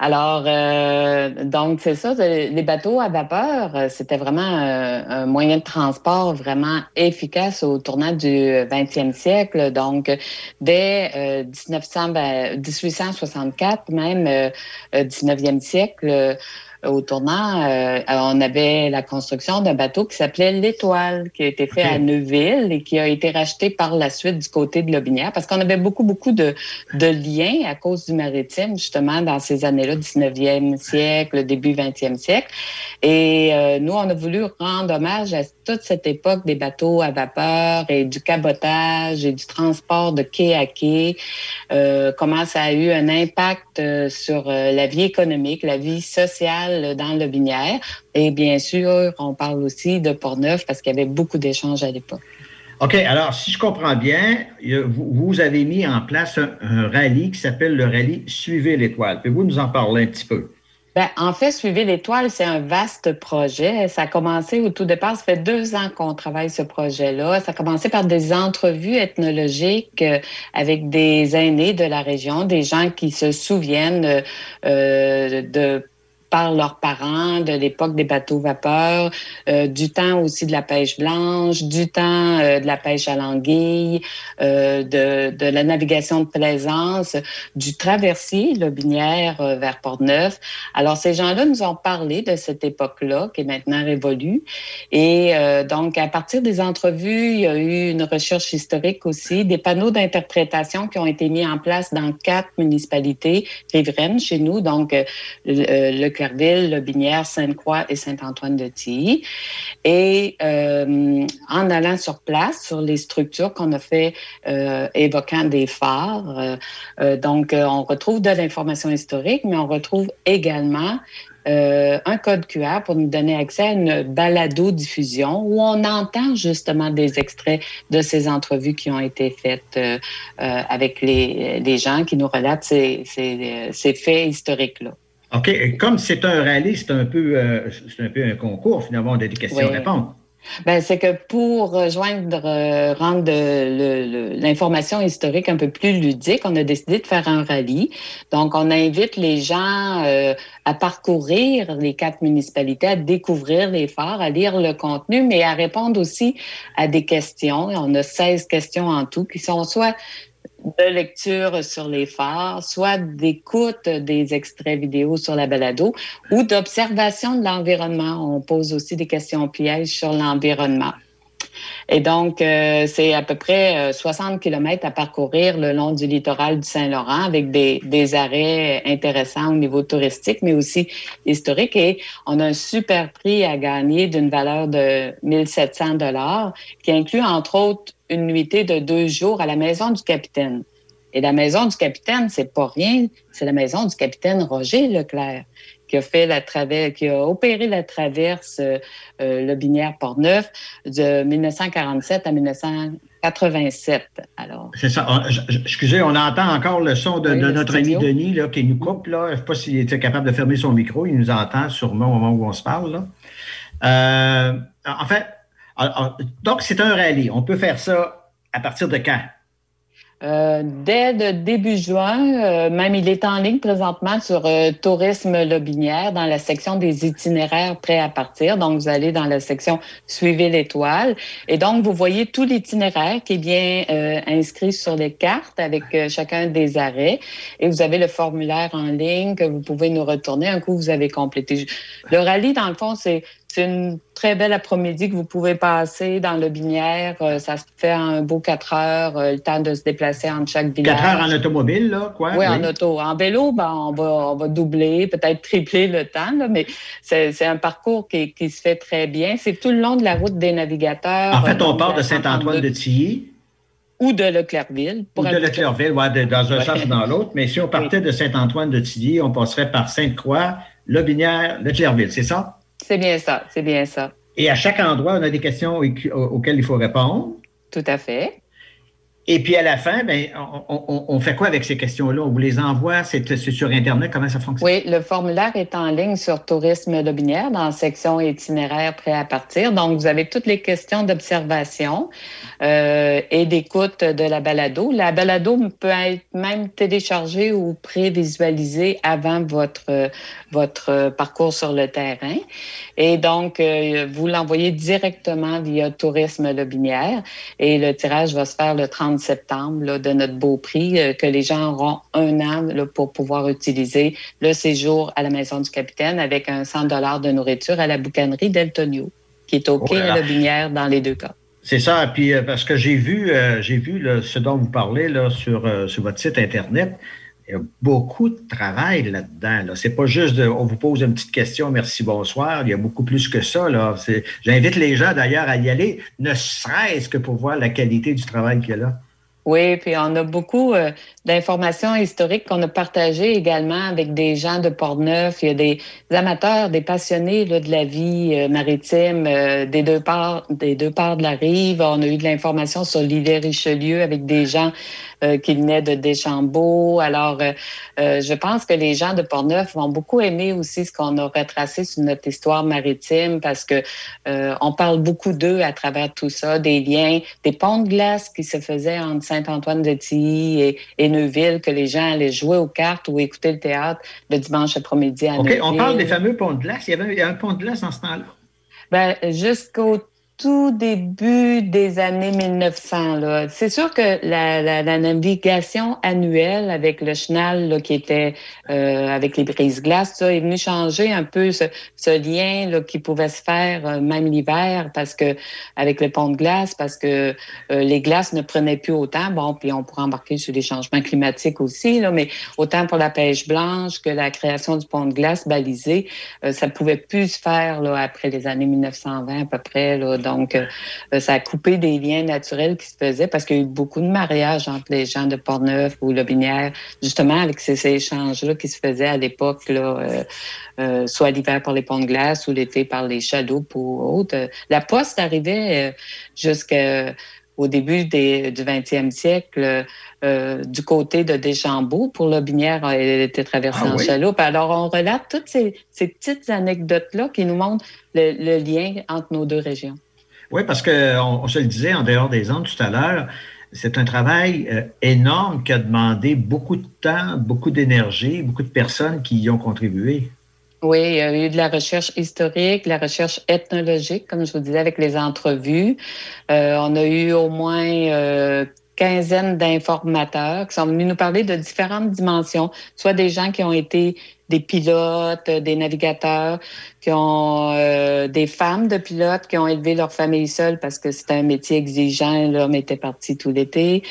Alors, euh, donc, c'est ça, les bateaux à vapeur, euh, c'était vraiment un, moyen de transport vraiment efficace au tournant du 20e siècle. Donc, dès 1900, 1864, même 19e siècle, au tournant, euh, on avait la construction d'un bateau qui s'appelait l'Étoile, qui a été fait à Neuville et qui a été racheté par la suite du côté de Lobinière, parce qu'on avait beaucoup, beaucoup de, de, liens à cause du maritime, justement, dans ces années-là, 19e siècle, début 20e siècle. Et euh, nous, on a voulu rendre hommage à toute cette époque des bateaux à vapeur et du cabotage et du transport de quai à quai, euh, comment ça a eu un impact sur la vie économique, la vie sociale dans le Binière. Et bien sûr, on parle aussi de Port-Neuf parce qu'il y avait beaucoup d'échanges à l'époque. OK, alors si je comprends bien, vous, avez mis en place un, un rallye qui s'appelle le rallye Suivez l'étoile. Pouvez-vous nous en parler un petit peu? Ben, en fait, Suivez l'étoile, c'est un vaste projet. Ça a commencé au tout départ, ça fait deux ans qu'on travaille ce projet-là. Ça a commencé par des entrevues ethnologiques euh, avec des aînés de la région, des gens qui se souviennent euh, de par leurs parents de l'époque des bateaux vapeurs, euh, du temps aussi de la pêche blanche, du temps euh, de la pêche à l'anguille, euh, de, de, la navigation de plaisance, du traversier, le binière vers Port-Neuf. Alors, ces gens-là nous ont parlé de cette époque-là, qui est maintenant révolue. Et donc, à partir des entrevues, il y a eu une recherche historique aussi, des panneaux d'interprétation qui ont été mis en place dans quatre municipalités riveraines chez nous, donc le Le Binière, Sainte-Croix et Saint-Antoine-de-Tilly. Et euh, en allant sur place, sur les structures qu'on a fait euh, évoquant des phares, euh, donc on retrouve de l'information historique, mais on retrouve également un code QR pour nous donner accès à une balado-diffusion où on entend justement des extraits de ces entrevues qui ont été faites avec les, gens qui nous relatent ces faits historiques-là. OK. Comme c'est un rallye, c'est un peu, euh, un peu un concours, finalement, de des questions-réponses. Ben, c'est que pour rejoindre, euh, rendre l'information historique un peu plus ludique, on a décidé de faire un rallye. Donc, on invite les gens euh, à parcourir les quatre municipalités, à découvrir les phares, à lire le contenu, mais à répondre aussi à des questions. On a 16 questions en tout qui sont soit de lecture sur les phares, soit d'écoute des extraits vidéo sur la balado ou d'observation de l'environnement. On pose aussi des questions pièges sur l'environnement. Et donc, euh, c'est à peu près 60 euh, kilomètres à parcourir le long du littoral du Saint-Laurent avec des, des, arrêts intéressants au niveau touristique, mais aussi historique. Et on a un super prix à gagner d'une valeur de 1700 dollars qui inclut, entre autres, une nuitée de deux jours à la maison du capitaine. Et la maison du capitaine, c'est pas rien, c'est la maison du capitaine Roger Leclerc qui a fait la traverse, qui a opéré la traverse euh, euh le binière Port-Neuf de 1947 à 1987. Alors. C'est ça. excusez, on entend encore le son de, notre ami Denis là, qui nous coupe. Là. Je ne sais pas s'il était capable de fermer son micro. Il nous entend sûrement au moment où on se parle. Là. Euh, en fait, donc, c'est un rallye. On peut faire ça à partir de quand? Euh, dès le début juin, euh, même il est en ligne présentement sur euh, Tourisme Lobinière dans la section des itinéraires prêts à partir. Donc, vous allez dans la section Suivez l'étoile. Et donc, vous voyez tout l'itinéraire qui est bien inscrit sur les cartes avec chacun des arrêts. Et vous avez le formulaire en ligne que vous pouvez nous retourner un coup vous avez complété. Le rallye, dans le fond, c'est c'est une très belle après-midi que vous pouvez passer dans le Binière. Euh, ça se fait un beau quatre heures, euh, le temps de se déplacer entre chaque village. Quatre heures en automobile, là, quoi? Oui, en auto. En vélo, ben, on, va, on va doubler, peut-être tripler le temps, là, mais c'est un parcours qui, qui, se fait très bien. C'est tout le long de la route des navigateurs. En fait, on part de Saint-Antoine-de-Tilly ou de Leclercville. Ou de Leclercville, oui, dans un sens ou dans l'autre. Mais si on partait de Saint-Antoine-de-Tilly, on passerait par Sainte-Croix, Lobinière, Leclercville, c'est ça? C'est bien ça, c'est bien ça. Et à chaque endroit, on a des questions auxquelles il faut répondre. Tout à fait. Et puis à la fin, ben, on, fait quoi avec ces questions-là? On vous les envoie? C'est sur Internet? Comment ça fonctionne? Oui, le formulaire est en ligne sur Tourisme Lobinière dans la section itinéraire prêt à partir. Donc, vous avez toutes les questions d'observation euh, et d'écoute de la balado. La balado peut être même téléchargée ou prévisualisée avant votre, votre parcours sur le terrain. Et donc, euh, vous l'envoyez directement via Tourisme Lobinière et le tirage va se faire le 30 septembre de notre beau prix euh, que les gens auront un an pour pouvoir utiliser le séjour à la Maison du Capitaine avec un 100 dollars de nourriture à la boucanerie d'Eltonio, qui est au quai oh Lobinière dans les deux cas. C'est ça. Puis euh, parce que j'ai vu, j'ai vu ce dont vous parlez là, sur, sur votre site Internet. Il y a beaucoup de travail là-dedans. Là. C'est pas juste de, on vous pose une petite question, merci, bonsoir. Il y a beaucoup plus que ça. Là. J'invite les gens d'ailleurs à y aller, ne serait-ce que pour voir la qualité du travail qu'il y a là. Oui, puis on a beaucoup euh, d'informations historiques qu'on a partagées également avec des gens de Port-Neuf. Il y a des, amateurs, des passionnés de la vie euh, maritime euh, des deux parts, des deux parts de la rive. On a eu de l'information sur l'île Richelieu avec des gens euh, qui venait de Deschambault. Alors, je pense que les gens de Portneuf vont beaucoup aimer aussi ce qu'on a retracé sur notre histoire maritime parce que on parle beaucoup d'eux à travers tout ça, des liens, des ponts de glace qui se faisaient entre Saint-Antoine-de-Tilly et, et, Neuville, que les gens allaient jouer aux cartes ou écouter le théâtre le dimanche après-midi à OK, on parle des fameux ponts de glace. Il y avait un pont de glace en ce temps-là. Ben, jusqu'au tout début des années 1900. C'est sûr que la, navigation annuelle avec le chenal là, qui était euh, avec les brises-glaces, ça est venu changer un peu ce, lien là, qui pouvait se faire euh, même l'hiver parce que avec le pont de glace, parce que euh, les glaces ne prenaient plus autant. Bon, puis on pourrait embarquer sur les changements climatiques aussi, là, mais autant pour la pêche blanche que la création du pont de glace balisé, ça pouvait plus se faire là, après les années 1920 à peu près. Là, donc, euh, ça a coupé des liens naturels qui se faisaient parce qu'il y a eu beaucoup de mariages entre les gens de Portneuf ou Lobinière, justement avec ces, échanges-là qui se faisaient à l'époque, là, euh, euh, soit l'hiver par les ponts de glace ou l'été par les chadoups ou autres. La poste arrivait jusqu'au début du 20e siècle du côté de Deschambault. Pour Lobinière, elle était traversée ah en chaloupe. Alors, on relate toutes ces, petites anecdotes-là qui nous montrent le, lien entre nos deux régions. Oui, parce qu'on on se le disait en dehors des ondes tout à l'heure, c'est un travail euh, énorme qui a demandé beaucoup de temps, beaucoup d'énergie, beaucoup de personnes qui y ont contribué. Oui, il y a eu de la recherche historique, de la recherche ethnologique, comme je vous disais, avec les entrevues. Euh, on a eu au moins euh, quinzaine d'informateurs qui sont venus nous parler de différentes dimensions, soit des gens qui ont été des pilotes, des navigateurs, qui ont euh, des femmes de pilotes qui ont élevé leur famille seule parce que c'était un métier exigeant. L'homme était parti tout l'été.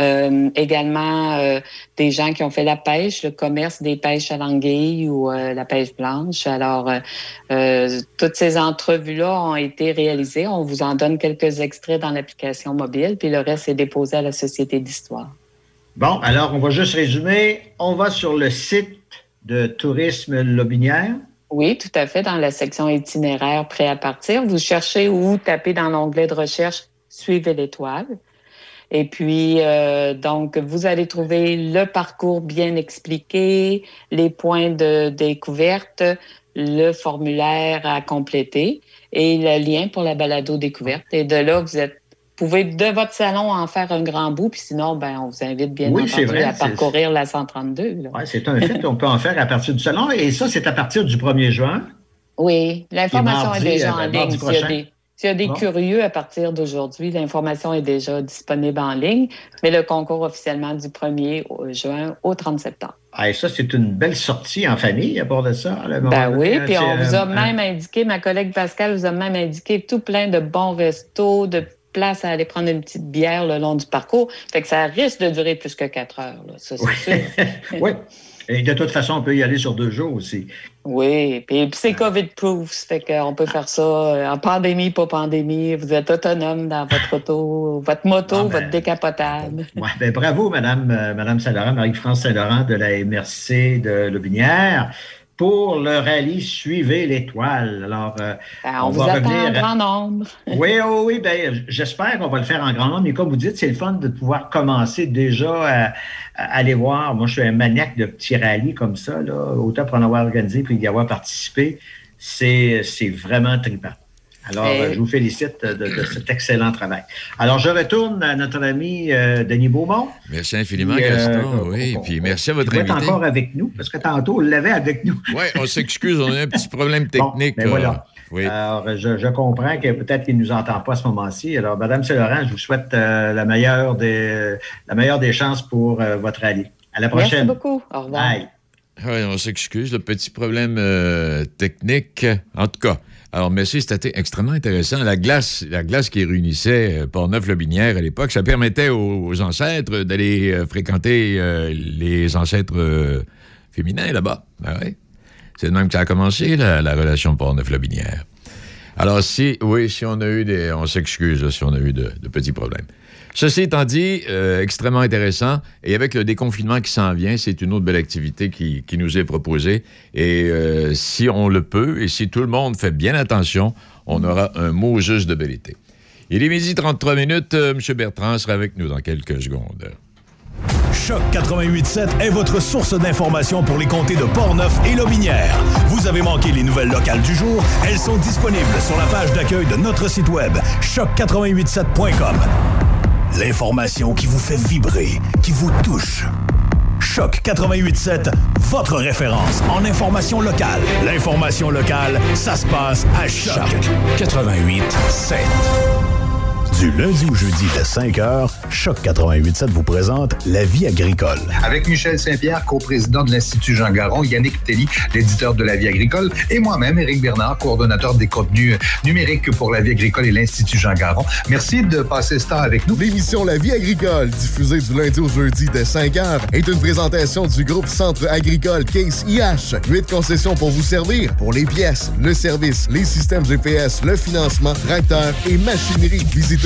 Euh, également euh, des gens qui ont fait la pêche, le commerce des pêches à l'anguille ou la pêche blanche. Alors, toutes ces entrevues-là ont été réalisées. On vous en donne quelques extraits dans l'application mobile, puis le reste est déposé à la Société d'histoire. Bon, alors on va juste résumer. On va sur le site de tourisme Lobinière? Oui, tout à fait, dans la section itinéraire prêt à partir. Vous cherchez ou tapez dans l'onglet de recherche Suivez l'étoile. Et puis, euh, donc, vous allez trouver le parcours bien expliqué, les points de découverte, le formulaire à compléter et le lien pour la balado découverte. Et de là, vous êtes pouvez de votre salon en faire un grand bout, puis sinon, ben, on vous invite bien entendu à parcourir la 132. Oui, c'est un fait. on peut en faire à partir du salon. Et ça, c'est à partir du 1er juin. Oui, l'information est, déjà en euh, ligne. S'il y a des, curieux à partir d'aujourd'hui, l'information est déjà disponible en ligne, mais le concours officiellement du 1er juin au 30 septembre. Ah, et ça, c'est une belle sortie en famille à bord de ça. Ben oui, puis on vous a même indiqué, ma collègue Pascal vous a même indiqué tout plein de bons restos, de place à aller prendre une petite bière le long du parcours. Fait que ça risque de durer plus que quatre heures. ça, oui. Et de toute façon, on peut y aller sur deux jours aussi. Oui, puis, c'est COVID-proof, fait qu'on peut faire ça euh, en pandémie, pas pandémie. Vous êtes autonome dans votre auto, votre moto, ben, votre décapotable. Ouais, ben, bravo, Madame, euh, Madame Saint-Laurent, Marie-France Saint-Laurent de la MRC de Lobinière. Pour le rallye Suivez l'étoile. Alors, euh, ben, on, vous va attend en grand nombre. oui, oui, oui. Ben, j'espère qu'on va le faire en grand nombre. Mais comme vous dites, c'est le fun de pouvoir commencer déjà à, aller voir. Moi, je suis un maniaque de petits rallyes comme ça. Là. Autant pour en avoir organisé puis y avoir participé, c'est vraiment trippant. Alors, euh, je vous félicite de, cet excellent travail. Alors, je retourne à notre ami euh, Denis Beaumont. Merci infiniment, Gaston. oui, puis merci à votre invité. Vous encore avec nous, parce que tantôt, on l'avait avec nous. oui, on s'excuse, on a un petit problème technique. Ben voilà. Euh, Alors, je, comprends que peut-être qu'il ne nous entend pas à ce moment-ci. Alors, Madame Laurent, je vous souhaite la, meilleure des, la meilleure des chances pour votre rallye. À la prochaine. Merci beaucoup. Au revoir. Bye. Oui, on s'excuse, le petit problème technique. En tout cas, alors, merci, c'était extrêmement intéressant. La glace, la glace qui réunissait euh, Port-Neuf-Lobinière à l'époque, ça permettait aux, ancêtres d'aller euh, fréquenter euh, les ancêtres féminins là-bas. Ben C'est de même que ça a commencé, la, relation Port-Neuf-Lobinière. Alors, si, oui, si on a eu des. On s'excuse si on a eu de petits problèmes. Ceci étant dit, euh, extrêmement intéressant. Et avec le déconfinement qui s'en vient, c'est une autre belle activité qui, nous est proposée. Et euh, si on le peut, et si tout le monde fait bien attention, on aura un mot juste de été. Il est midi 33 minutes. Euh, M. Bertrand sera avec nous dans quelques secondes. Choc 88.7 est votre source d'information pour les comtés de Portneuf et Lobinière. Vous avez manqué les nouvelles locales du jour? Elles sont disponibles sur la page d'accueil de notre site web choc887.com. L'information qui vous fait vibrer, qui vous touche. Choc 88.7, votre référence en information locale. L'information locale, ça se passe à Choc 88.7. Du lundi au jeudi de 5h, Choc 88.7 vous présente La vie agricole. Avec Michel Saint-Pierre, coprésident de l'Institut Jean Garon, Yannick Telly, l'éditeur de La vie agricole, et moi-même, Éric Bernard, coordonnateur des contenus numériques pour La vie agricole et l'Institut Jean Garon. Merci de passer ce temps avec nous. L'émission La vie agricole, diffusée du lundi au jeudi de 5h, est une présentation du groupe Centre agricole Case IH. Huit concessions pour vous servir pour les pièces, le service, les systèmes GPS, le financement, tracteurs et machinerie. Visitez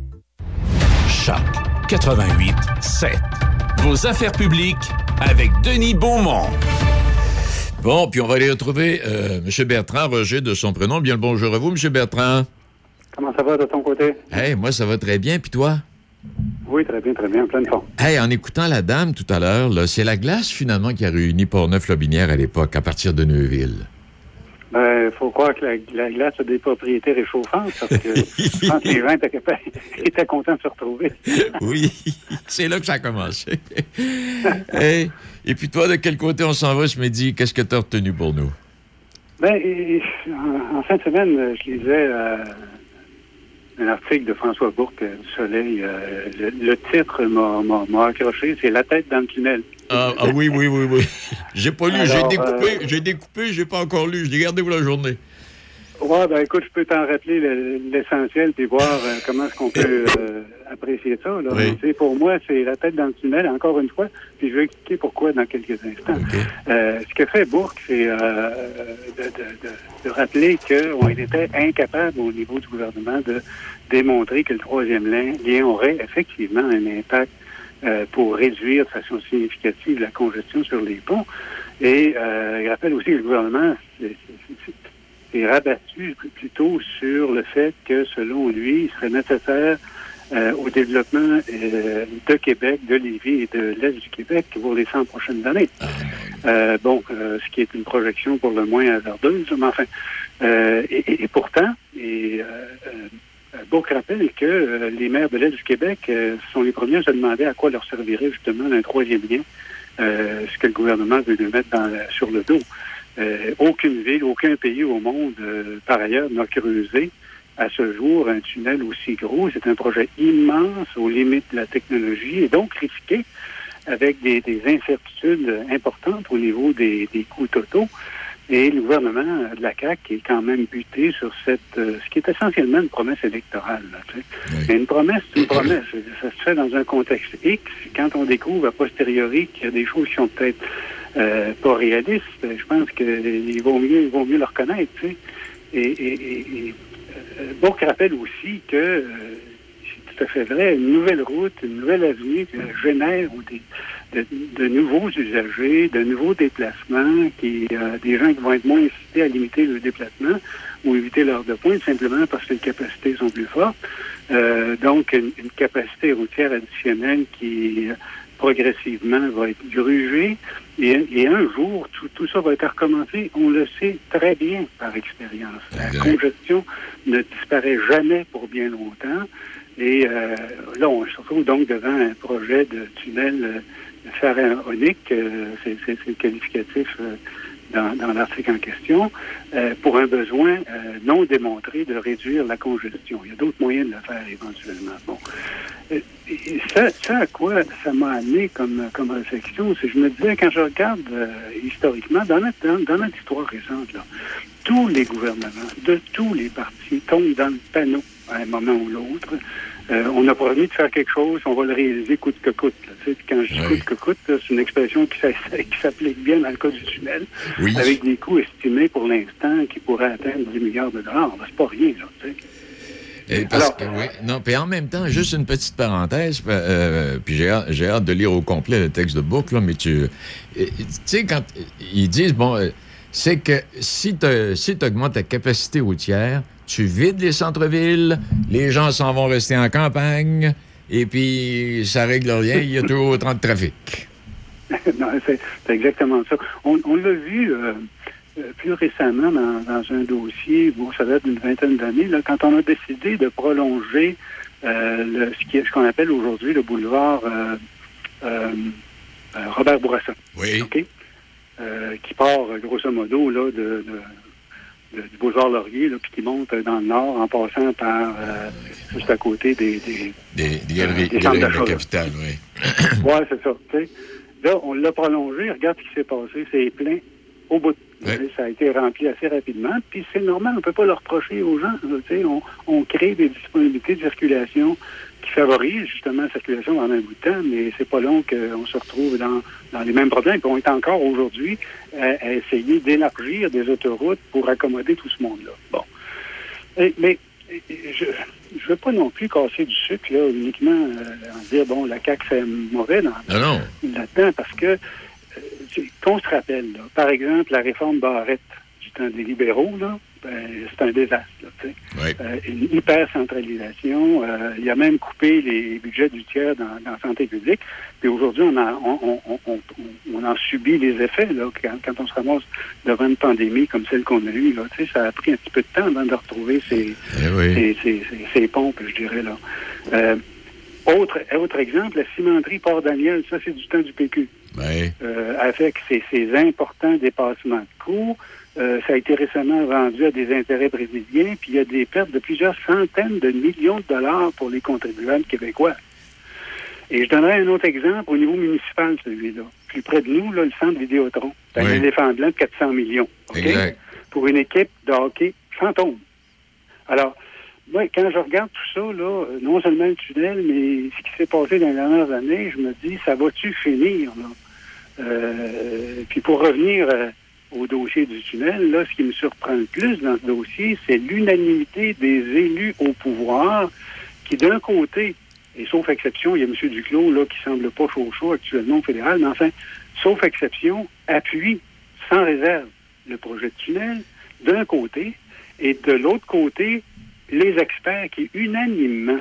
Choc 88 7. Vos affaires publiques avec Denis Beaumont. Bon, puis on va aller retrouver euh, M. Bertrand Roger de son prénom. Bien le bonjour à vous, M. Bertrand. Comment ça va de ton côté? Hey, moi, ça va très bien. Puis toi? Oui, très bien, très bien, plein de fond. Hey, en écoutant la dame tout à l'heure, c'est la glace finalement qui a réuni Port-Neuf-Lobinière à l'époque, à partir de Neuville. Ben, il faut croire que la, glace a des propriétés réchauffantes parce que je pense que les gens étaient, contents de se retrouver. oui, c'est là que ça a commencé. et puis toi, de quel côté on s'en va ce midi? Qu'est-ce que tu as retenu pour nous? Ben, en, fin de semaine, je lisais euh, un article de François Bourque du Soleil. Euh, le, titre m'a accroché, c'est La tête dans le tunnel. Ah, ah oui, oui, oui, oui. J'ai pas lu, j'ai découpé, euh, j'ai découpé, j'ai pas encore lu. Je l'ai gardé pour la journée. Oui, ben écoute, je peux t'en rappeler l'essentiel puis voir euh, comment est-ce qu'on peut apprécier ça. Là. Pour moi, c'est la tête dans le tunnel, encore une fois, puis je vais expliquer pourquoi dans quelques instants. ce que fait Bourque, c'est de, de, de, rappeler qu'on était incapable au niveau du gouvernement de démontrer que le troisième lien aurait effectivement un impact euh, pour réduire de façon significative la congestion sur les ponts. Et euh, il rappelle aussi que le gouvernement s'est rabattu plutôt sur le fait que, selon lui, il serait nécessaire euh, au développement de Québec, de Lévis et de l'Est du Québec pour les 100 prochaines années. Ah, bon, ce qui est une projection pour le moins hasardeuse, mais enfin. Et, et, pourtant, et, Bourg rappelle que les maires de l'Est du Québec sont les premiers à se demander à quoi leur servirait justement un troisième lien, ce que le gouvernement veut nous mettre sur le dos. aucune ville, aucun pays au monde, par ailleurs, n'a creusé à ce jour un tunnel aussi gros. C'est un projet immense aux limites de la technologie et donc risqué avec des, incertitudes importantes au niveau des, coûts totaux. Et le gouvernement de la CAQ est quand même buté sur cette, euh, ce qui est essentiellement une promesse électorale. Mais une promesse, c'est une promesse. Ça se fait dans un contexte X. Quand on découvre a posteriori qu'il y a des choses qui sont peut-être euh, pas réalistes, je pense qu'il vaut mieux, il vaut mieux le reconnaître. et euh, Bourg rappelle aussi que, euh, tout à fait vrai, une nouvelle route, une nouvelle avenue génère de, nouveaux usagers, de nouveaux déplacements, qui, euh, des gens qui vont être moins incités à limiter le déplacement ou éviter l'heure de pointe simplement parce que les capacités sont plus fortes. donc, une, capacité routière additionnelle qui progressivement va être grugé et, un jour, tout, ça va être recommencé. On le sait très bien par expérience. La congestion ne disparaît jamais pour bien longtemps. Et euh, là, on se retrouve donc devant un projet de tunnel euh, pharaonique, euh, c'est le qualificatif dans, l'article en question, pour un besoin non démontré de réduire la congestion. Il y a d'autres moyens de le faire éventuellement. Bon. Euh, ça, à quoi ça m'a amené comme, comme réflexion, c'est que je me disais, quand je regarde historiquement, dans notre, dans, notre histoire récente, là, tous les gouvernements de tous les partis tombent dans le panneau à un moment ou l'autre euh, on a promis de faire quelque chose, on va le réaliser coûte que coûte. quand je dis coûte que coûte, c'est une expression qui, s'applique bien dans le cas du tunnel, avec des coûts estimés pour l'instant qui pourraient atteindre 10 milliards de dollars. C'est pas rien, là. Et parce que, oui, non, puis en même temps, juste une petite parenthèse, euh, puis j'ai hâte, de lire au complet le texte de boucle, mais tu euh, tu sais, quand ils disent, bon, c'est que si tu si augmentes ta capacité routière, tu vides les centres-villes, les gens s'en vont rester en campagne, et puis ça règle rien, il y a toujours autant de trafic. non, c'est exactement ça. On, l'a vu euh, euh, plus récemment dans, un dossier, bon, ça date d'une vingtaine d'années, quand on a décidé de prolonger euh, ce qu'on appelle aujourd'hui le boulevard Robert Bourassa. Oui. qui part, grosso modo, là, de du boulevard Laurier, là, puis qui monte dans le nord en passant par euh, juste à côté des des, des, des galeries, des de la capitale, oui. oui, c'est ça. Là, on l'a prolongé, regarde ce qui s'est passé, c'est plein au bout. Ça a été rempli assez rapidement, puis c'est normal, on ne peut pas le reprocher aux gens. On, on crée des disponibilités de circulation qui favorise justement la circulation pendant un bout de temps, mais c'est pas long qu'on se retrouve dans, dans les mêmes problèmes. Puis on est encore aujourd'hui à, essayer d'élargir des autoroutes pour accommoder tout ce monde-là. Bon. mais je ne veux pas non plus casser du sucre là, uniquement euh, en dire bon la CAQ fait mauvais dans, là-dedans parce que euh, qu'on se rappelle, par exemple, la réforme Barrette du temps des libéraux, là, ben, c'est un désastre. Euh, une hyper-centralisation. Euh, il a même coupé les budgets du tiers dans, la santé publique. Puis aujourd'hui, on, on, on, on, en subit les effets là, quand, on se ramasse devant une pandémie comme celle qu'on a eue. Là, ça a pris un petit peu de temps avant de retrouver ces, eh ces, pompes, je dirais. là. Euh, autre, autre exemple, la cimenterie Port-Daniel, ça c'est du temps du PQ. avec ces, ces importants dépassements de coûts, euh, ça a été récemment vendu à des intérêts brésiliens, puis il y a des pertes de plusieurs centaines de millions de dollars pour les contribuables québécois. Et je donnerai un autre exemple au niveau municipal, celui-là. Plus près de nous, là, le centre Vidéotron. C'est un éléphant blanc de 400 millions. Pour une équipe de hockey fantôme. Alors, moi, quand je regarde tout ça, là, euh, non seulement le tunnel, mais ce qui s'est passé dans les dernières années, je me dis, ça va-tu finir? Là? Euh, puis pour revenir au dossier du tunnel, là, ce qui me surprend le plus dans ce dossier, c'est l'unanimité des élus au pouvoir qui, d'un côté, et sauf exception, il y a M. Duclos là, qui semble pas chaud chaud actuellement au fédéral, mais enfin, sauf exception, appuie sans réserve le projet de tunnel d'un côté, et de l'autre côté, les experts qui unanimement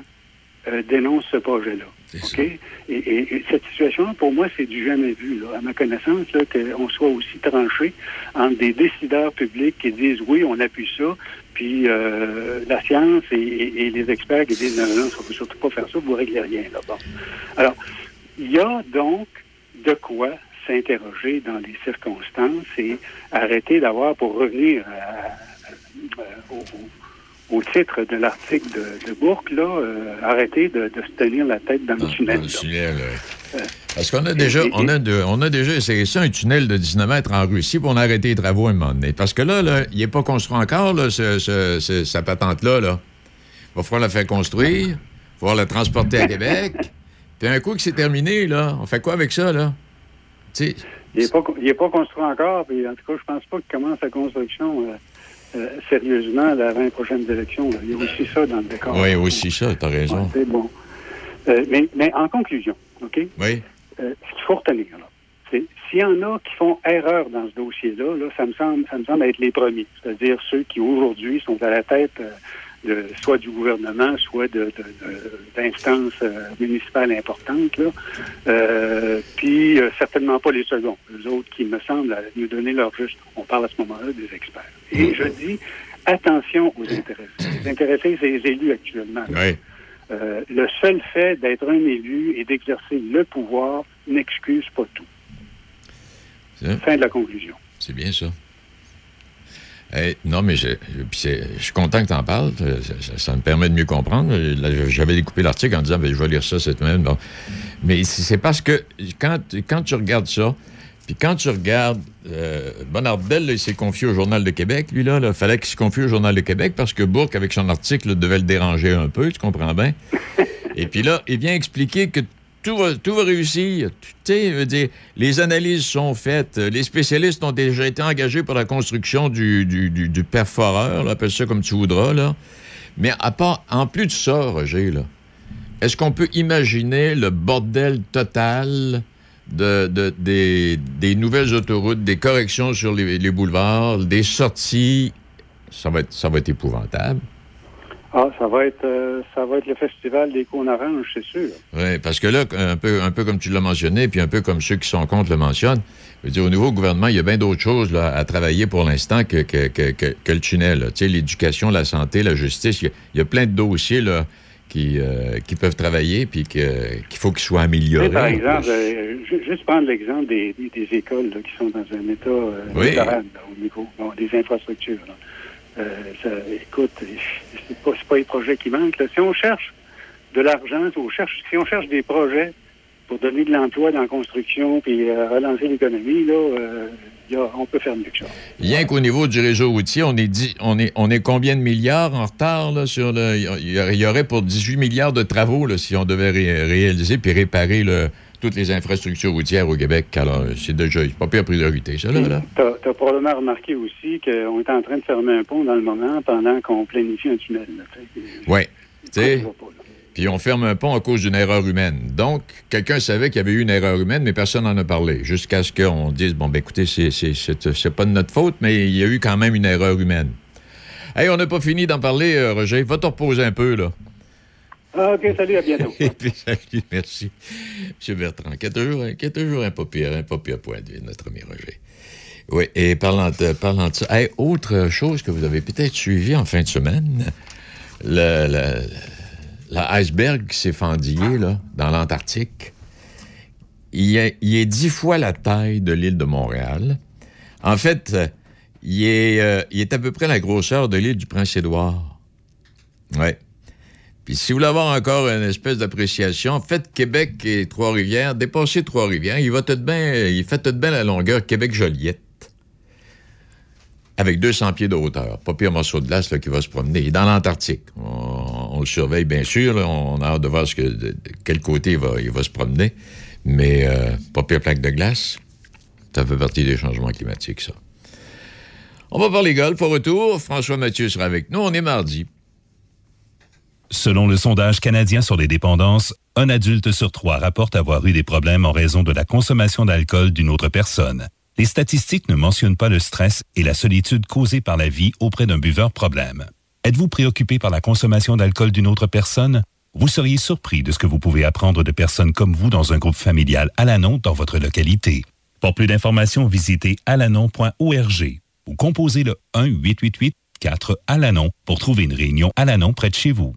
euh, dénoncent ce projet-là. OK? Et, et, cette situation pour moi, c'est du jamais vu. Là. À ma connaissance, qu'on soit aussi tranché entre des décideurs publics qui disent oui, on appuie ça, puis euh, la science et, les experts qui disent non, non, il ne faut surtout pas faire ça, vous ne réglez rien. Là. Bon. Alors, il y a donc de quoi s'interroger dans les circonstances et arrêter d'avoir, pour revenir au, titre de l'article de, Bourque, là, euh, arrêter de, se tenir la tête dans le tunnel. Euh, Parce qu'on a déjà, on a, on a déjà essayé ça, un tunnel de 19 mètres en Russie, pour on a arrêté les travaux un moment donné. Parce que là, là il n'est pas construit encore, là, ce, sa patente-là. Là. Il va falloir la faire construire, il va falloir la transporter à Québec. Puis un coup que c'est terminé, là, on fait quoi avec ça, là? il n'est pas, pas, construit encore, puis en tout cas, je pense pas qu'il commence la construction euh, euh, sérieusement avant les prochaines élections. Il y a aussi ça dans le décor. Oui, aussi ça, tu as raison. c'est bon. Euh, mais, mais, en conclusion, OK? Oui. ce qu'il faut retenir, là, c'est s'il y en a qui font erreur dans ce dossier-là, là, ça me semble ça me semble être les premiers. C'est-à-dire ceux qui aujourd'hui sont à la tête soit du gouvernement, soit d'instances euh, municipales importantes. Là. Euh, puis euh, certainement pas les seconds. Les autres qui me semblent nous donner leur juste. On parle à ce moment-là des experts. Et je dis attention aux intéressés. Les intéressés, c'est les élus actuellement. le seul fait d'être un élu et d'exercer le pouvoir n'excuse pas tout. Fin de la conclusion. C'est bien ça non, mais je, suis content que tu en parles. Ça, me permet de mieux comprendre. J'avais découpé l'article en disant ben, je vais lire ça cette semaine. Mais c'est parce que quand, quand tu regardes ça, puis quand tu regardes, euh, Bonardel, il s'est confié au Journal de Québec, lui, là. Fallait qu'il se confie au Journal de Québec parce que Bourque, avec son article, devait le déranger un peu, tu comprends bien? Et puis là, il vient expliquer que tout va, tout va réussir. Tu dire, les analyses sont faites. Les spécialistes ont déjà été engagés pour la construction du, du, perforeur, appelle ça comme tu voudras. Là. Mais à part, en plus de ça, Roger, est-ce qu'on peut imaginer le bordel total de, de des, des, nouvelles autoroutes, des corrections sur les, les boulevards, des sorties? Ça va être, ça va être épouvantable. Ah, ça va être euh, ça va être le festival des cônes oranges, c'est sûr. Oui, parce que là, un peu, un peu comme tu l'as mentionné, puis un peu comme ceux qui sont contre le mentionnent, je veux dire, au niveau gouvernement, il y a bien d'autres choses là, à travailler pour l'instant que, que, que, que, le tunnel. Tu sais, l'éducation, la santé, la justice, il y, a, plein de dossiers là, qui, euh, qui peuvent travailler puis qu'il faut qu'ils soient améliorés. par exemple, euh, juste prendre l'exemple des, des, écoles qui sont dans un état oui. au niveau des infrastructures. Euh, écoute, c'est pas, pas les projets qui manquent. Si on cherche de l'argent, si on cherche, si on cherche des projets pour donner de l'emploi dans la construction puis euh, relancer l'économie, là, euh, on peut faire mieux que ça. Rien qu'au niveau du réseau routier, on est, dit, on est, on est combien de milliards en retard là, sur le. Il y aurait pour 18 milliards de travaux là, si on devait réaliser puis réparer le, toutes les infrastructures routières au Québec. Alors, c'est déjà pas pire priorité, ça, là. Tu as, probablement remarqué aussi qu'on est en train de fermer un pont dans le moment pendant qu'on planifie un tunnel. Oui. Puis on ferme un pont à cause d'une erreur humaine. Donc, quelqu'un savait qu'il y avait eu une erreur humaine, mais personne n'en a parlé. Jusqu'à ce qu'on dise, bon, ben écoutez, c'est pas de notre faute, mais il y a eu quand même une erreur humaine. Hey, on n'a pas fini d'en parler, euh, Roger. Va te reposer un peu, là. Ah, OK, salut, à bientôt. Et puis, salut, merci. M. Bertrand, qui a toujours, qui a toujours un un papier point de vue, notre ami Roger. Oui, et parlant de, parlant ça, autre chose que vous avez peut-être suivi en fin de semaine, le, l'iceberg qui s'est fendillé là, dans l'Antarctique, il est, il est dix fois la taille de l'île de Montréal. En fait, il est, euh, il est à peu près la grosseur de l'île du Prince-Édouard. Oui. Si vous voulez avoir encore une espèce d'appréciation, faites Québec et Trois-Rivières, dépassez Trois-Rivières, il va tout bien, il fait tout bien la longueur Québec-Joliette. Avec 200 pieds de hauteur. Pas pire morceau de glace qui va se promener. Il est dans l'Antarctique. On, le surveille, bien sûr. On a hâte de voir que, de, quel côté il va, il va se promener. Mais euh, pas pire plaque de glace. Ça fait partie des changements climatiques, ça. On va parler golf au retour. François Mathieu sera avec nous. On est mardi. Selon le sondage canadien sur les dépendances, un adulte sur trois rapporte avoir eu des problèmes en raison de la consommation d'alcool d'une autre personne. Les statistiques ne mentionnent pas le stress et la solitude causée par la vie auprès d'un buveur problème. Êtes-vous préoccupé par la consommation d'alcool d'une autre personne? Vous seriez surpris de ce que vous pouvez apprendre de personnes comme vous dans un groupe familial Alanon dans votre localité. Pour plus d'informations, visitez alanon.org ou composez le 1-888-4-ALANON pour trouver une réunion Alanon près de chez vous.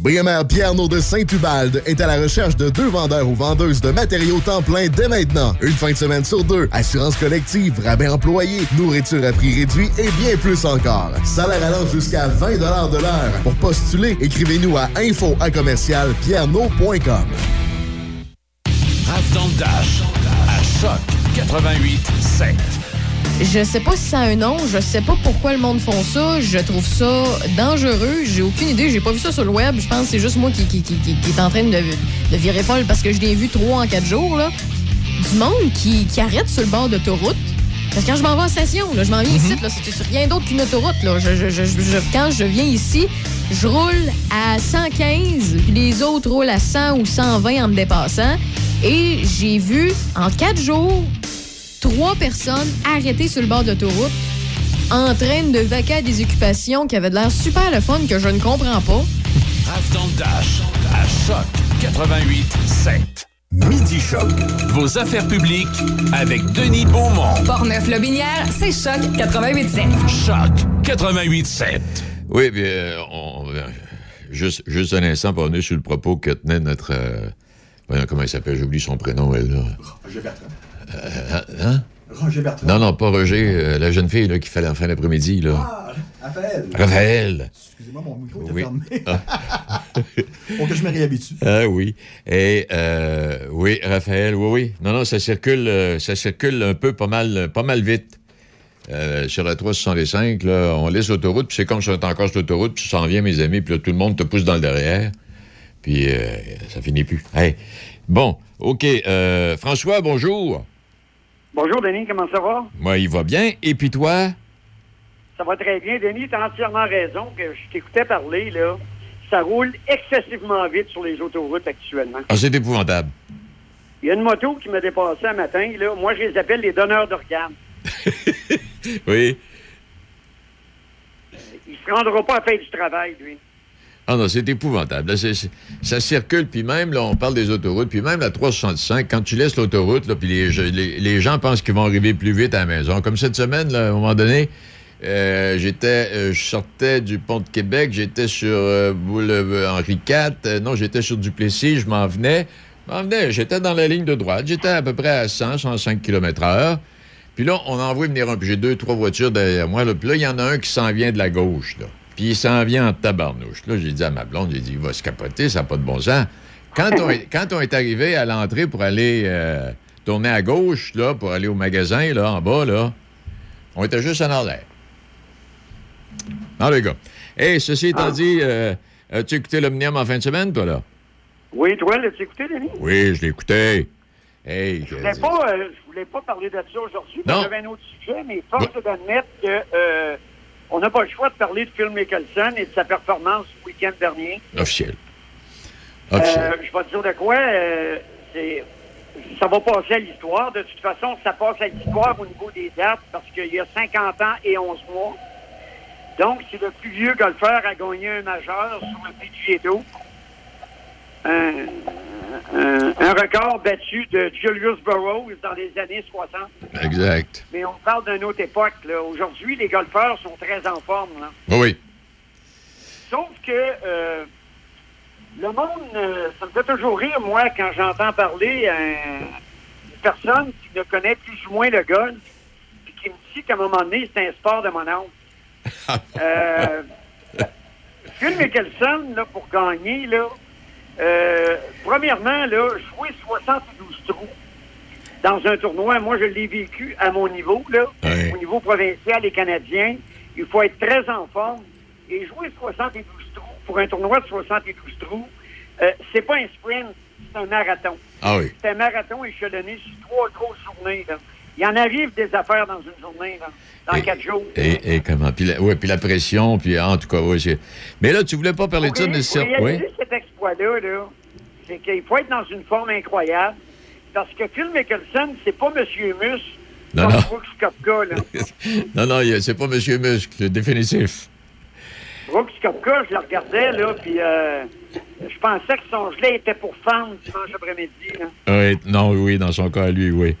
BMR Pierre de Saint-Ubalde est à la recherche de deux vendeurs ou vendeuses de matériaux temps plein dès maintenant. Une fin de semaine sur deux. Assurance collective, rabais employé, nourriture à prix réduit et bien plus encore. Salaire allant jusqu'à 20 de l'heure. Pour postuler, écrivez-nous à info à commercial le dash à choc 88 7. Je sais pas si ça a un nom, je sais pas pourquoi le monde font ça, je trouve ça dangereux, j'ai aucune idée, j'ai pas vu ça sur le web, je pense que c'est juste moi qui, qui, qui, qui, est en train de, de virer folle parce que je l'ai vu trois en quatre jours, là. Du monde qui, qui arrête sur le bord d'autoroute. Parce que quand je m'en vais en station, là, je m'en viens ici, là, c'est rien d'autre qu'une autoroute. Là. Je, je, je, je- quand je viens ici, je roule à 115, puis les autres roulent à 100 ou 120 en me dépassant. Et j'ai vu en quatre jours trois personnes arrêtées sur le bord d'autoroute en train de vaquer à des occupations qui avaient de l'air super le fun que je ne comprends pas. Dash à choc 88 7. Midi Choc. Vos affaires publiques avec Denis Beaumont. Portneuf-Lobinière, c'est Choc 88.7. Choc 88 7. Oui, bien, euh, on- euh, juste, juste un instant pour revenir sur le propos que tenait notre. euh, voyons, comment il s'appelle J'oublie son prénom, elle. Là. Roger Bertrand. Euh, hein? Roger Bertrand. Non, non, pas Roger, euh, la jeune fille là, qui fallait en fin d'après-midi. Là. Ah, Raphaël. Raphaël. Excusez-moi, mon micro était Oui. fermé. Ah. Que je me réhabitue. Ah oui. Et euh, oui, Raphaël, oui, oui. Non, non, ça circule, euh, ça circule un peu pas mal, pas mal vite. Sur la 365, là, on laisse l'autoroute, puis c'est comme si on était encore sur l'autoroute, puis tu s'en viens, mes amis, puis là, tout le monde te pousse dans le derrière, puis ça finit plus. Hey. Bon, OK. François, bonjour. Bonjour, Denis, comment ça va? Moi, il va bien. Et puis toi? Ça va très bien. Denis, tu as entièrement raison que je t'écoutais parler, là. Ça roule excessivement vite sur les autoroutes actuellement. Ah, c'est épouvantable. Il y a une moto qui m'a dépassé un matin, là. Moi, je les appelle les donneurs d'organes. Oui. Il se rendra pas à faire du travail, lui. Ah non, c'est épouvantable. Ça circule, puis même, là, on parle des autoroutes, puis même la 365, quand tu laisses l'autoroute, puis les, les, gens pensent qu'ils vont arriver plus vite à la maison. Comme cette semaine, là, à un moment donné, euh, j'étais, euh, je sortais du pont de Québec, j'étais sur euh, boulevard Henri IV, euh, non, j'étais sur Duplessis, je m'en venais, m'en venais, j'étais dans la ligne de droite, j'étais à peu près à 100, 105 km heure. Puis là, on envoie venir un. Puis j'ai deux, trois voitures derrière moi. Là. Puis là, il y en a un qui s'en vient de la gauche. Là. Puis il s'en vient en tabarnouche. Là, j'ai dit à ma blonde, j'ai dit, il va se capoter, ça n'a pas de bon sens. Quand on est, quand on est arrivé à l'entrée pour aller euh, tourner à gauche, là, pour aller au magasin, là, en bas, là, on était juste en arrière. Non, les gars. Hey, ceci étant dit, euh, as-tu écouté l'Omnium en fin de semaine, toi, là? Oui, toi, l'as-tu écouté, Denis? Oui, je l'ai écouté. Hey, Je voulais pas, euh, je voulais pas parler de ça aujourd'hui, j'avais un autre sujet, mais force est d'admettre que euh, on n'a pas le choix de parler de Phil Mickelson et de sa performance le week-end dernier. officiel. Euh, Officiel. je vais te dire de quoi. euh, c'est- ça va passer à l'histoire. De toute façon, ça passe à l'histoire au niveau des dates parce qu'il y a 50 ans et 11 mois. Donc, c'est le plus vieux golfeur à gagner un majeur sur le PGA Tour. Un, un- un record battu de Julius Burroughs dans les années 60. Exact. Mais on parle d'une autre époque. là. Aujourd'hui, les golfeurs sont très en forme. là. Oui. Sauf que euh, le monde, euh, ça me fait toujours rire, moi, quand j'entends parler à une personne qui ne connaît plus ou moins le golf, puis qui me dit qu'à un moment donné, c'est un sport de mon oncle. euh, Phil Mickelson, là, pour gagner, là, euh, premièrement, là, jouer 72 trous dans un tournoi, moi, je l'ai vécu à mon niveau, là, au niveau provincial et canadien. Il faut être très en forme. Et jouer 72 trous, pour un tournoi de 72 trous, Euh, c'est pas un sprint, c'est un marathon. Ah oui. C'est un marathon échelonné sur trois grosses journées. là. Il en arrive des affaires dans une journée, là, dans quatre jours. Et, et comment? Puis la, ouais, puis la pression, puis en tout cas, oui. Mais là, tu voulais pas parler de ça nécessairement. réaliser Oui. cet exploit-là, là, c'est qu'il faut être dans une forme incroyable. Parce que Phil Mickelson, c'est pas Monsieur Mus Non, non. Brooks Koepka. Là. non, non, c'est pas Monsieur Muscle, définitif. Brooks Koepka, je le regardais, là, puis euh, je pensais que son gelé était pour fendre dimanche après-midi. Oui, non, oui, dans son cas, lui, oui.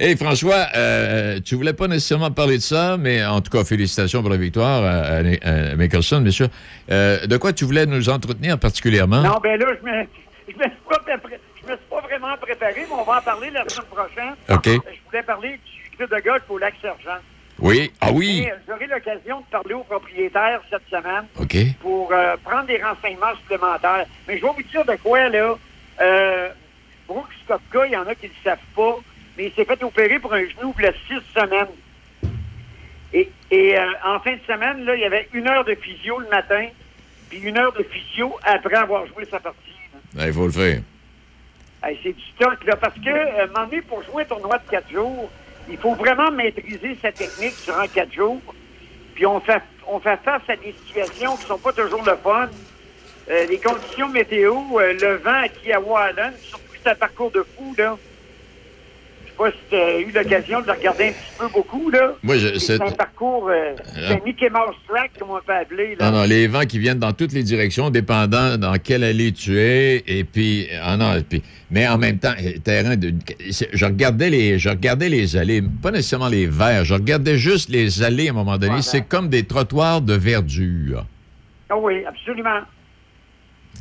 Hey, François, euh, tu voulais pas nécessairement parler de ça, mais en tout cas, félicitations pour la victoire à, à- à Mickelson, bien sûr. Euh, de quoi tu voulais nous entretenir particulièrement? Non, ben là, je me, je me, suis, pas préparé- je me suis pas vraiment préparé, mais on va en parler la semaine prochaine. OK. Euh, Je voulais parler du club de golf au Lac-Sergent. Oui, ah oui. Euh, J'aurai l'occasion de parler aux propriétaires cette semaine pour euh, prendre des renseignements supplémentaires. Mais je vais vous dire de quoi, là. Euh, Brooks Koepka, il y en a qui ne le savent pas, mais il s'est fait opérer pour un genou il y a six semaines. Et, et, euh, en fin de semaine, là, il y avait une heure de physio le matin, puis une heure de physio après avoir joué sa partie. Il faut le faire. Hey, c'est du stock, là, parce que, euh, à un moment donné, pour jouer un tournoi de quatre jours, il faut vraiment maîtriser sa technique durant quatre jours. Puis on fait, on fait face à des situations qui sont pas toujours le fun. Euh, les conditions météo, euh, le vent à Kiowa Island, surtout c'est un parcours de fou, là. Pas si tu as eu l'occasion de le regarder un petit peu beaucoup, là. Moi, je- c'est c'est- un parcours, euh, c'est un Mickey Mouse track, comme on peut appeler, là. Non, non, les vents qui viennent dans toutes les directions, dépendant dans quelle allée tu es, et puis, ah non, et puis, mais en même temps, euh, terrain de, c'est- je regardais les, je regardais les allées, pas nécessairement les verts, je regardais juste les allées à un moment donné. C'est comme des trottoirs de verdure. Ah oui, absolument.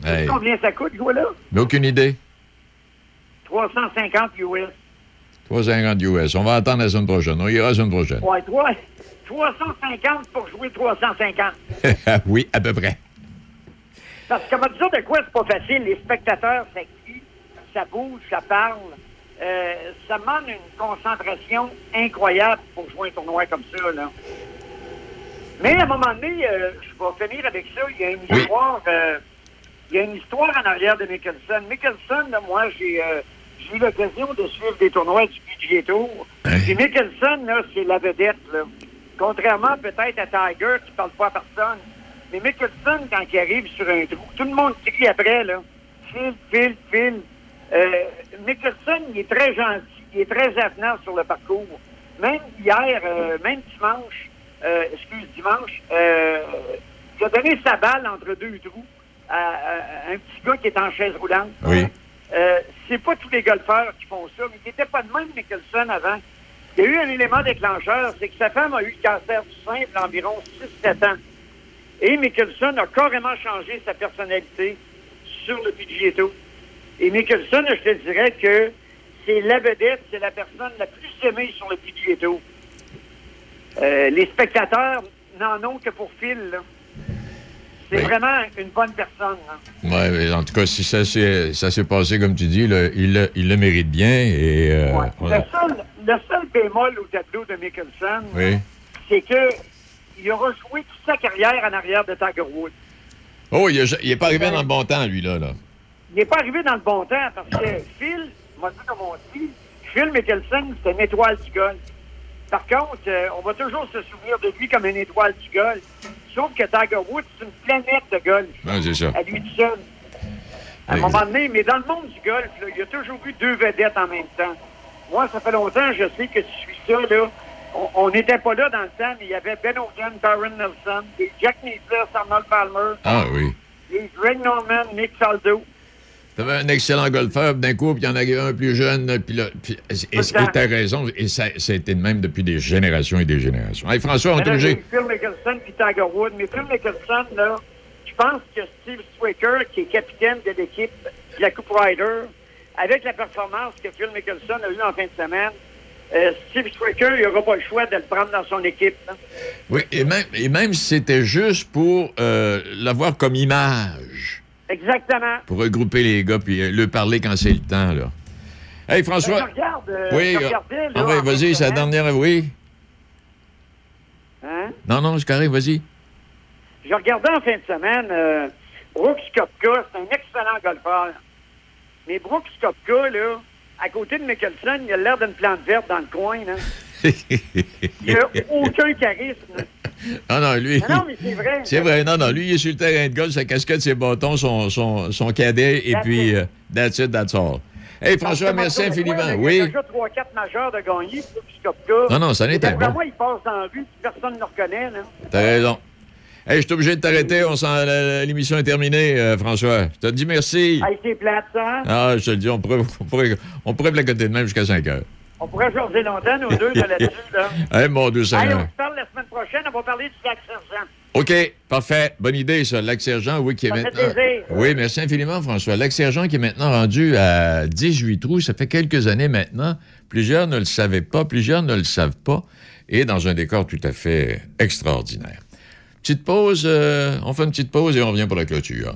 Hey, Combien ça coûte, quoi, là? aucune idée. 350 US. 350 US. On va attendre la semaine prochaine. On ira la semaine prochaine. Ouais, toi, 350 pour jouer 350. oui, à peu près. Parce que, comment dire de quoi c'est pas facile? Les spectateurs, ça crie, ça bouge, ça parle. Euh, ça demande une concentration incroyable pour jouer un tournoi comme ça, là. Mais à un moment donné, euh, je vais finir avec ça. Il y a une histoire. euh, il y a une histoire en arrière de Mickelson. Mickelson, moi, j'ai j'ai eu l'occasion de suivre des tournois du PGA Tour. Puis Mickelson, là, c'est la vedette, là. Contrairement peut-être à Tiger, qui parle pas à personne. Mais Mickelson, quand il arrive sur un trou, tout le monde crie après, là. Phil, Phil, Phil. Euh, Mickelson, il est très gentil, il est très avenant sur le parcours. Même hier, euh, même dimanche, euh, excuse, dimanche, il a donné sa balle entre deux trous à, à- à un petit gars qui est en chaise roulante. Oui. Euh, c'est pas tous les golfeurs qui font ça, mais il n'était pas de même Mickelson avant. Il y a eu un élément déclencheur, c'est que sa femme a eu le cancer du sein environ 6-7 ans. Et Mickelson a carrément changé sa personnalité sur le PGA. Et Mickelson, je te dirais que c'est la vedette, c'est la personne la plus aimée sur le PGA. Euh, les spectateurs n'en ont que pour Phil. là. C'est vraiment une bonne personne. là. Ouais, mais en tout cas, si ça s'est ça s'est passé comme tu dis, là, il, le- il le mérite bien. Et, euh, on a- Le, seul, le seul bémol au tableau de Mickelson, oui. c'est que il aura joué toute sa carrière en arrière de Tiger Woods. Oh, il n'est pas arrivé dans le bon temps, lui, là. là. Il n'est pas arrivé dans le bon temps parce que Phil, dit comme on dit, Phil Mickelson, c'est une étoile du golf. Par contre, euh, on va toujours se souvenir de lui comme une étoile du golf. Sauf que Tiger Woods, c'est une planète de golf. Ouais, c'est ça. À lui tout seul. À un moment donné, mais dans le monde du golf, il y a toujours eu deux vedettes en même temps. Moi, ça fait longtemps, je sais que je suis ça, là. On- n'était pas là dans le temps, mais il y avait Ben Hogan, Byron Nelson, Jack Nicklaus, Arnold Palmer, Ah oui. des Greg Norman, Nick Faldo. T'avais un excellent golfeur, d'un coup, puis il y en avait un plus jeune, puis là, puis, et t'as raison, et ça, ça a été de même depuis des générations et des générations. Hey, François, on est obligé. Phil Mickelson puis Tiger Woods. Mais Phil Mickelson, là, je pense que Steve Swaker, qui est capitaine de l'équipe de la Coupe Ryder, avec la performance que Phil Mickelson a eue en fin de semaine, euh, Steve Swaker, il n'aura pas le choix de le prendre dans son équipe. là. Oui, et même, et même si c'était juste pour euh, l'avoir comme image, Exactement. pour regrouper les gars, puis euh, le parler quand c'est le temps, là. Hey, François. Ben, je regarde, euh, oui, je regardais, là, ah ouais, fin vas-y, c'est la dernière, oui. Hein? Non, non, c'est carré, vas-y. Je regardais en fin de semaine, euh, Brooks Kopka, c'est un excellent golfeur. Mais Brooks Kopka, là, à côté de Mickelson, il a l'air d'une plante verte dans le coin, là. Il n'a aucun charisme. Ah non, lui. Non, non, mais c'est vrai. C'est vrai, non, non. Lui, il est sur le terrain de golf, sa casquette, ses bâtons, son, son, son cadet, et That's puis, euh, that's it, that's all. Hey, François, merci infiniment. Il a Oui. déjà 3-4 majeurs de gagner, Brooks Kopka. Non, non, ça en est un D'après bon. moi, il passe dans la rue, puis personne ne le reconnaît, là. T'as raison. Hey, je suis obligé de t'arrêter. On l'émission est terminée, euh, François. Je te dis merci. Hey, c'est plate, ça. hein? Ah, je te le dis, on pourrait, on pourrait, on pourrait placoter de même jusqu'à 5 heures. On pourrait jaser longtemps, nous deux, là, là-dessus, là. Hey, mon Dieu Hey, on se parle la semaine prochaine, on va parler du lac Sergent. OK, parfait. Bonne idée, ça. Lac Sergent, oui, qui est Ça fait maintenant. plaisir. Oui, merci infiniment, François. Lac Sergent qui est maintenant rendu à 18 trous. Ça fait quelques années maintenant. Plusieurs ne le savaient pas, plusieurs ne le savent pas. Et dans un décor tout à fait extraordinaire. Petite pause, euh, on fait une petite pause et on revient pour la clôture.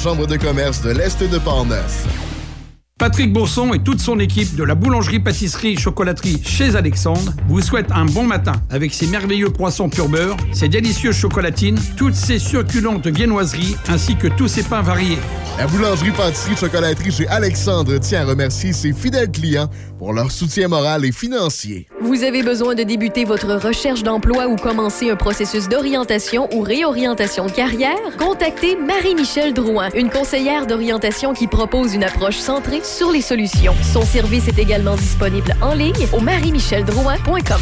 Chambre de commerce de l'Est de Portneuf. Patrick Bourson et toute son équipe de la boulangerie-pâtisserie-chocolaterie chez Alexandre vous souhaitent un bon matin avec ses merveilleux poissons pur beurre, ses délicieuses chocolatines, toutes ses succulentes viennoiseries ainsi que tous ses pains variés. La boulangerie-pâtisserie-chocolaterie chez Alexandre tient à remercier ses fidèles clients pour leur soutien moral et financier. Vous avez besoin de débuter votre recherche d'emploi ou commencer un processus d'orientation ou réorientation de carrière? Contactez Marie-Michel Drouin, une conseillère d'orientation qui propose une approche centrée sur les solutions. Son service est également disponible en ligne au mariemicheldrouin.com.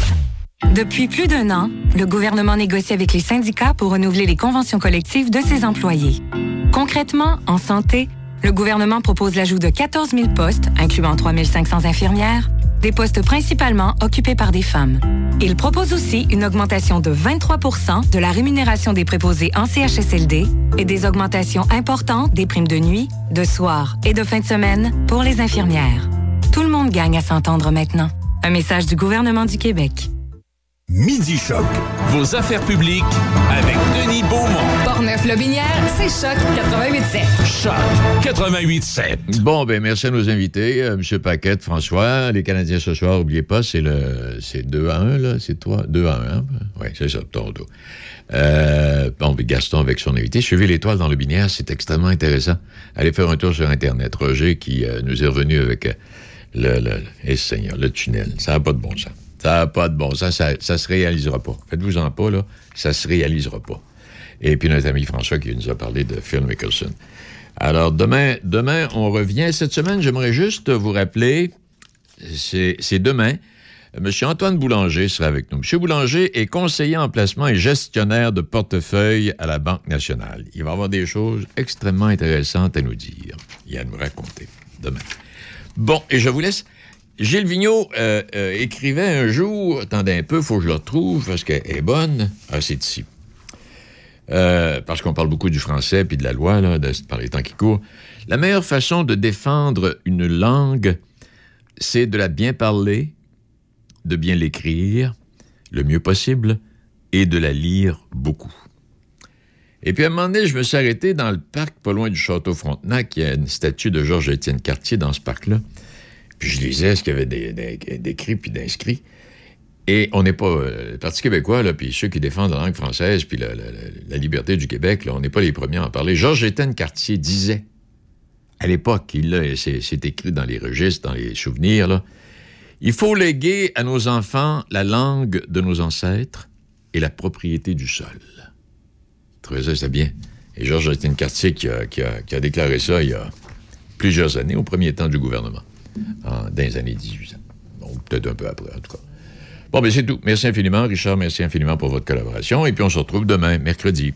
Depuis plus d'un an, le gouvernement négocie avec les syndicats pour renouveler les conventions collectives de ses employés. Concrètement, en santé, le gouvernement propose l'ajout de 14 000 postes, incluant 3 500 infirmières, des postes principalement occupés par des femmes. Il propose aussi une augmentation de 23% de la rémunération des préposés en CHSLD et des augmentations importantes des primes de nuit, de soir et de fin de semaine pour les infirmières. Tout le monde gagne à s'entendre maintenant. Un message du gouvernement du Québec. Midi Choc. Vos affaires publiques avec Denis Beaumont. Portneuf-Lobinière, c'est Choc 88.7. Choc 88.7. Bon, ben merci à nos invités, euh, M. Paquette, François. Les Canadiens ce soir, n'oubliez pas, c'est le c'est 2 à 1, là, c'est toi, 2 à 1. Hein? Oui, c'est ça, Toronto. Euh, bon, ben, Gaston avec son invité. Suivez l'étoile dans le binaire, c'est extrêmement intéressant. Allez faire un tour sur Internet. Roger qui euh, nous est revenu avec euh, le, le, eh, Seigneur, le tunnel. Ça n'a pas de bon sens. Ça n'a pas de bon sens. Ça, ça se réalisera pas. Faites-vous-en pas, là. Ça se réalisera pas. Et puis notre ami François qui nous a parlé de Phil Mickelson. Alors, demain, demain, on revient. Cette semaine, j'aimerais juste vous rappeler, c'est demain, M. Antoine Boulanger sera avec nous. M. Boulanger est conseiller en placement et gestionnaire de portefeuille à la Banque nationale. Il va avoir des choses extrêmement intéressantes à nous dire et à nous raconter demain. Bon, et je vous laisse. Gilles Vigneault euh, euh, écrivait un jour, attendez un peu, il faut que je le retrouve parce qu'elle est bonne. Ah, c'est ici. Euh, parce qu'on parle beaucoup du français puis de la loi, là, de, par les temps qui courent. La meilleure façon de défendre une langue, c'est de la bien parler, de bien l'écrire le mieux possible et de la lire beaucoup. Et puis à un moment donné, je me suis arrêté dans le parc, pas loin du château Frontenac. Il y a une statue de Georges-Étienne Cartier dans ce parc-là. Puis je lisais ce qu'il y avait des- des- d'écrit puis d'inscrit. Et on n'est pas. euh, le Parti québécois, là, puis ceux qui défendent la langue française, puis la, liberté du Québec, là, on n'est pas les premiers à en parler. Georges-Étienne Cartier disait, à l'époque, il c'est écrit dans les registres, dans les souvenirs, là, il faut léguer à nos enfants la langue de nos ancêtres et la propriété du sol. Je trouvais ça, bien. Et Cartier a, qui a- qui a déclaré ça il y a plusieurs années, au premier temps du gouvernement, dans les années 1800. Bon, peut-être un peu après, en tout cas. Bon, ben c'est tout. Merci infiniment, Richard. Merci infiniment pour votre collaboration. Et puis, on se retrouve demain, mercredi.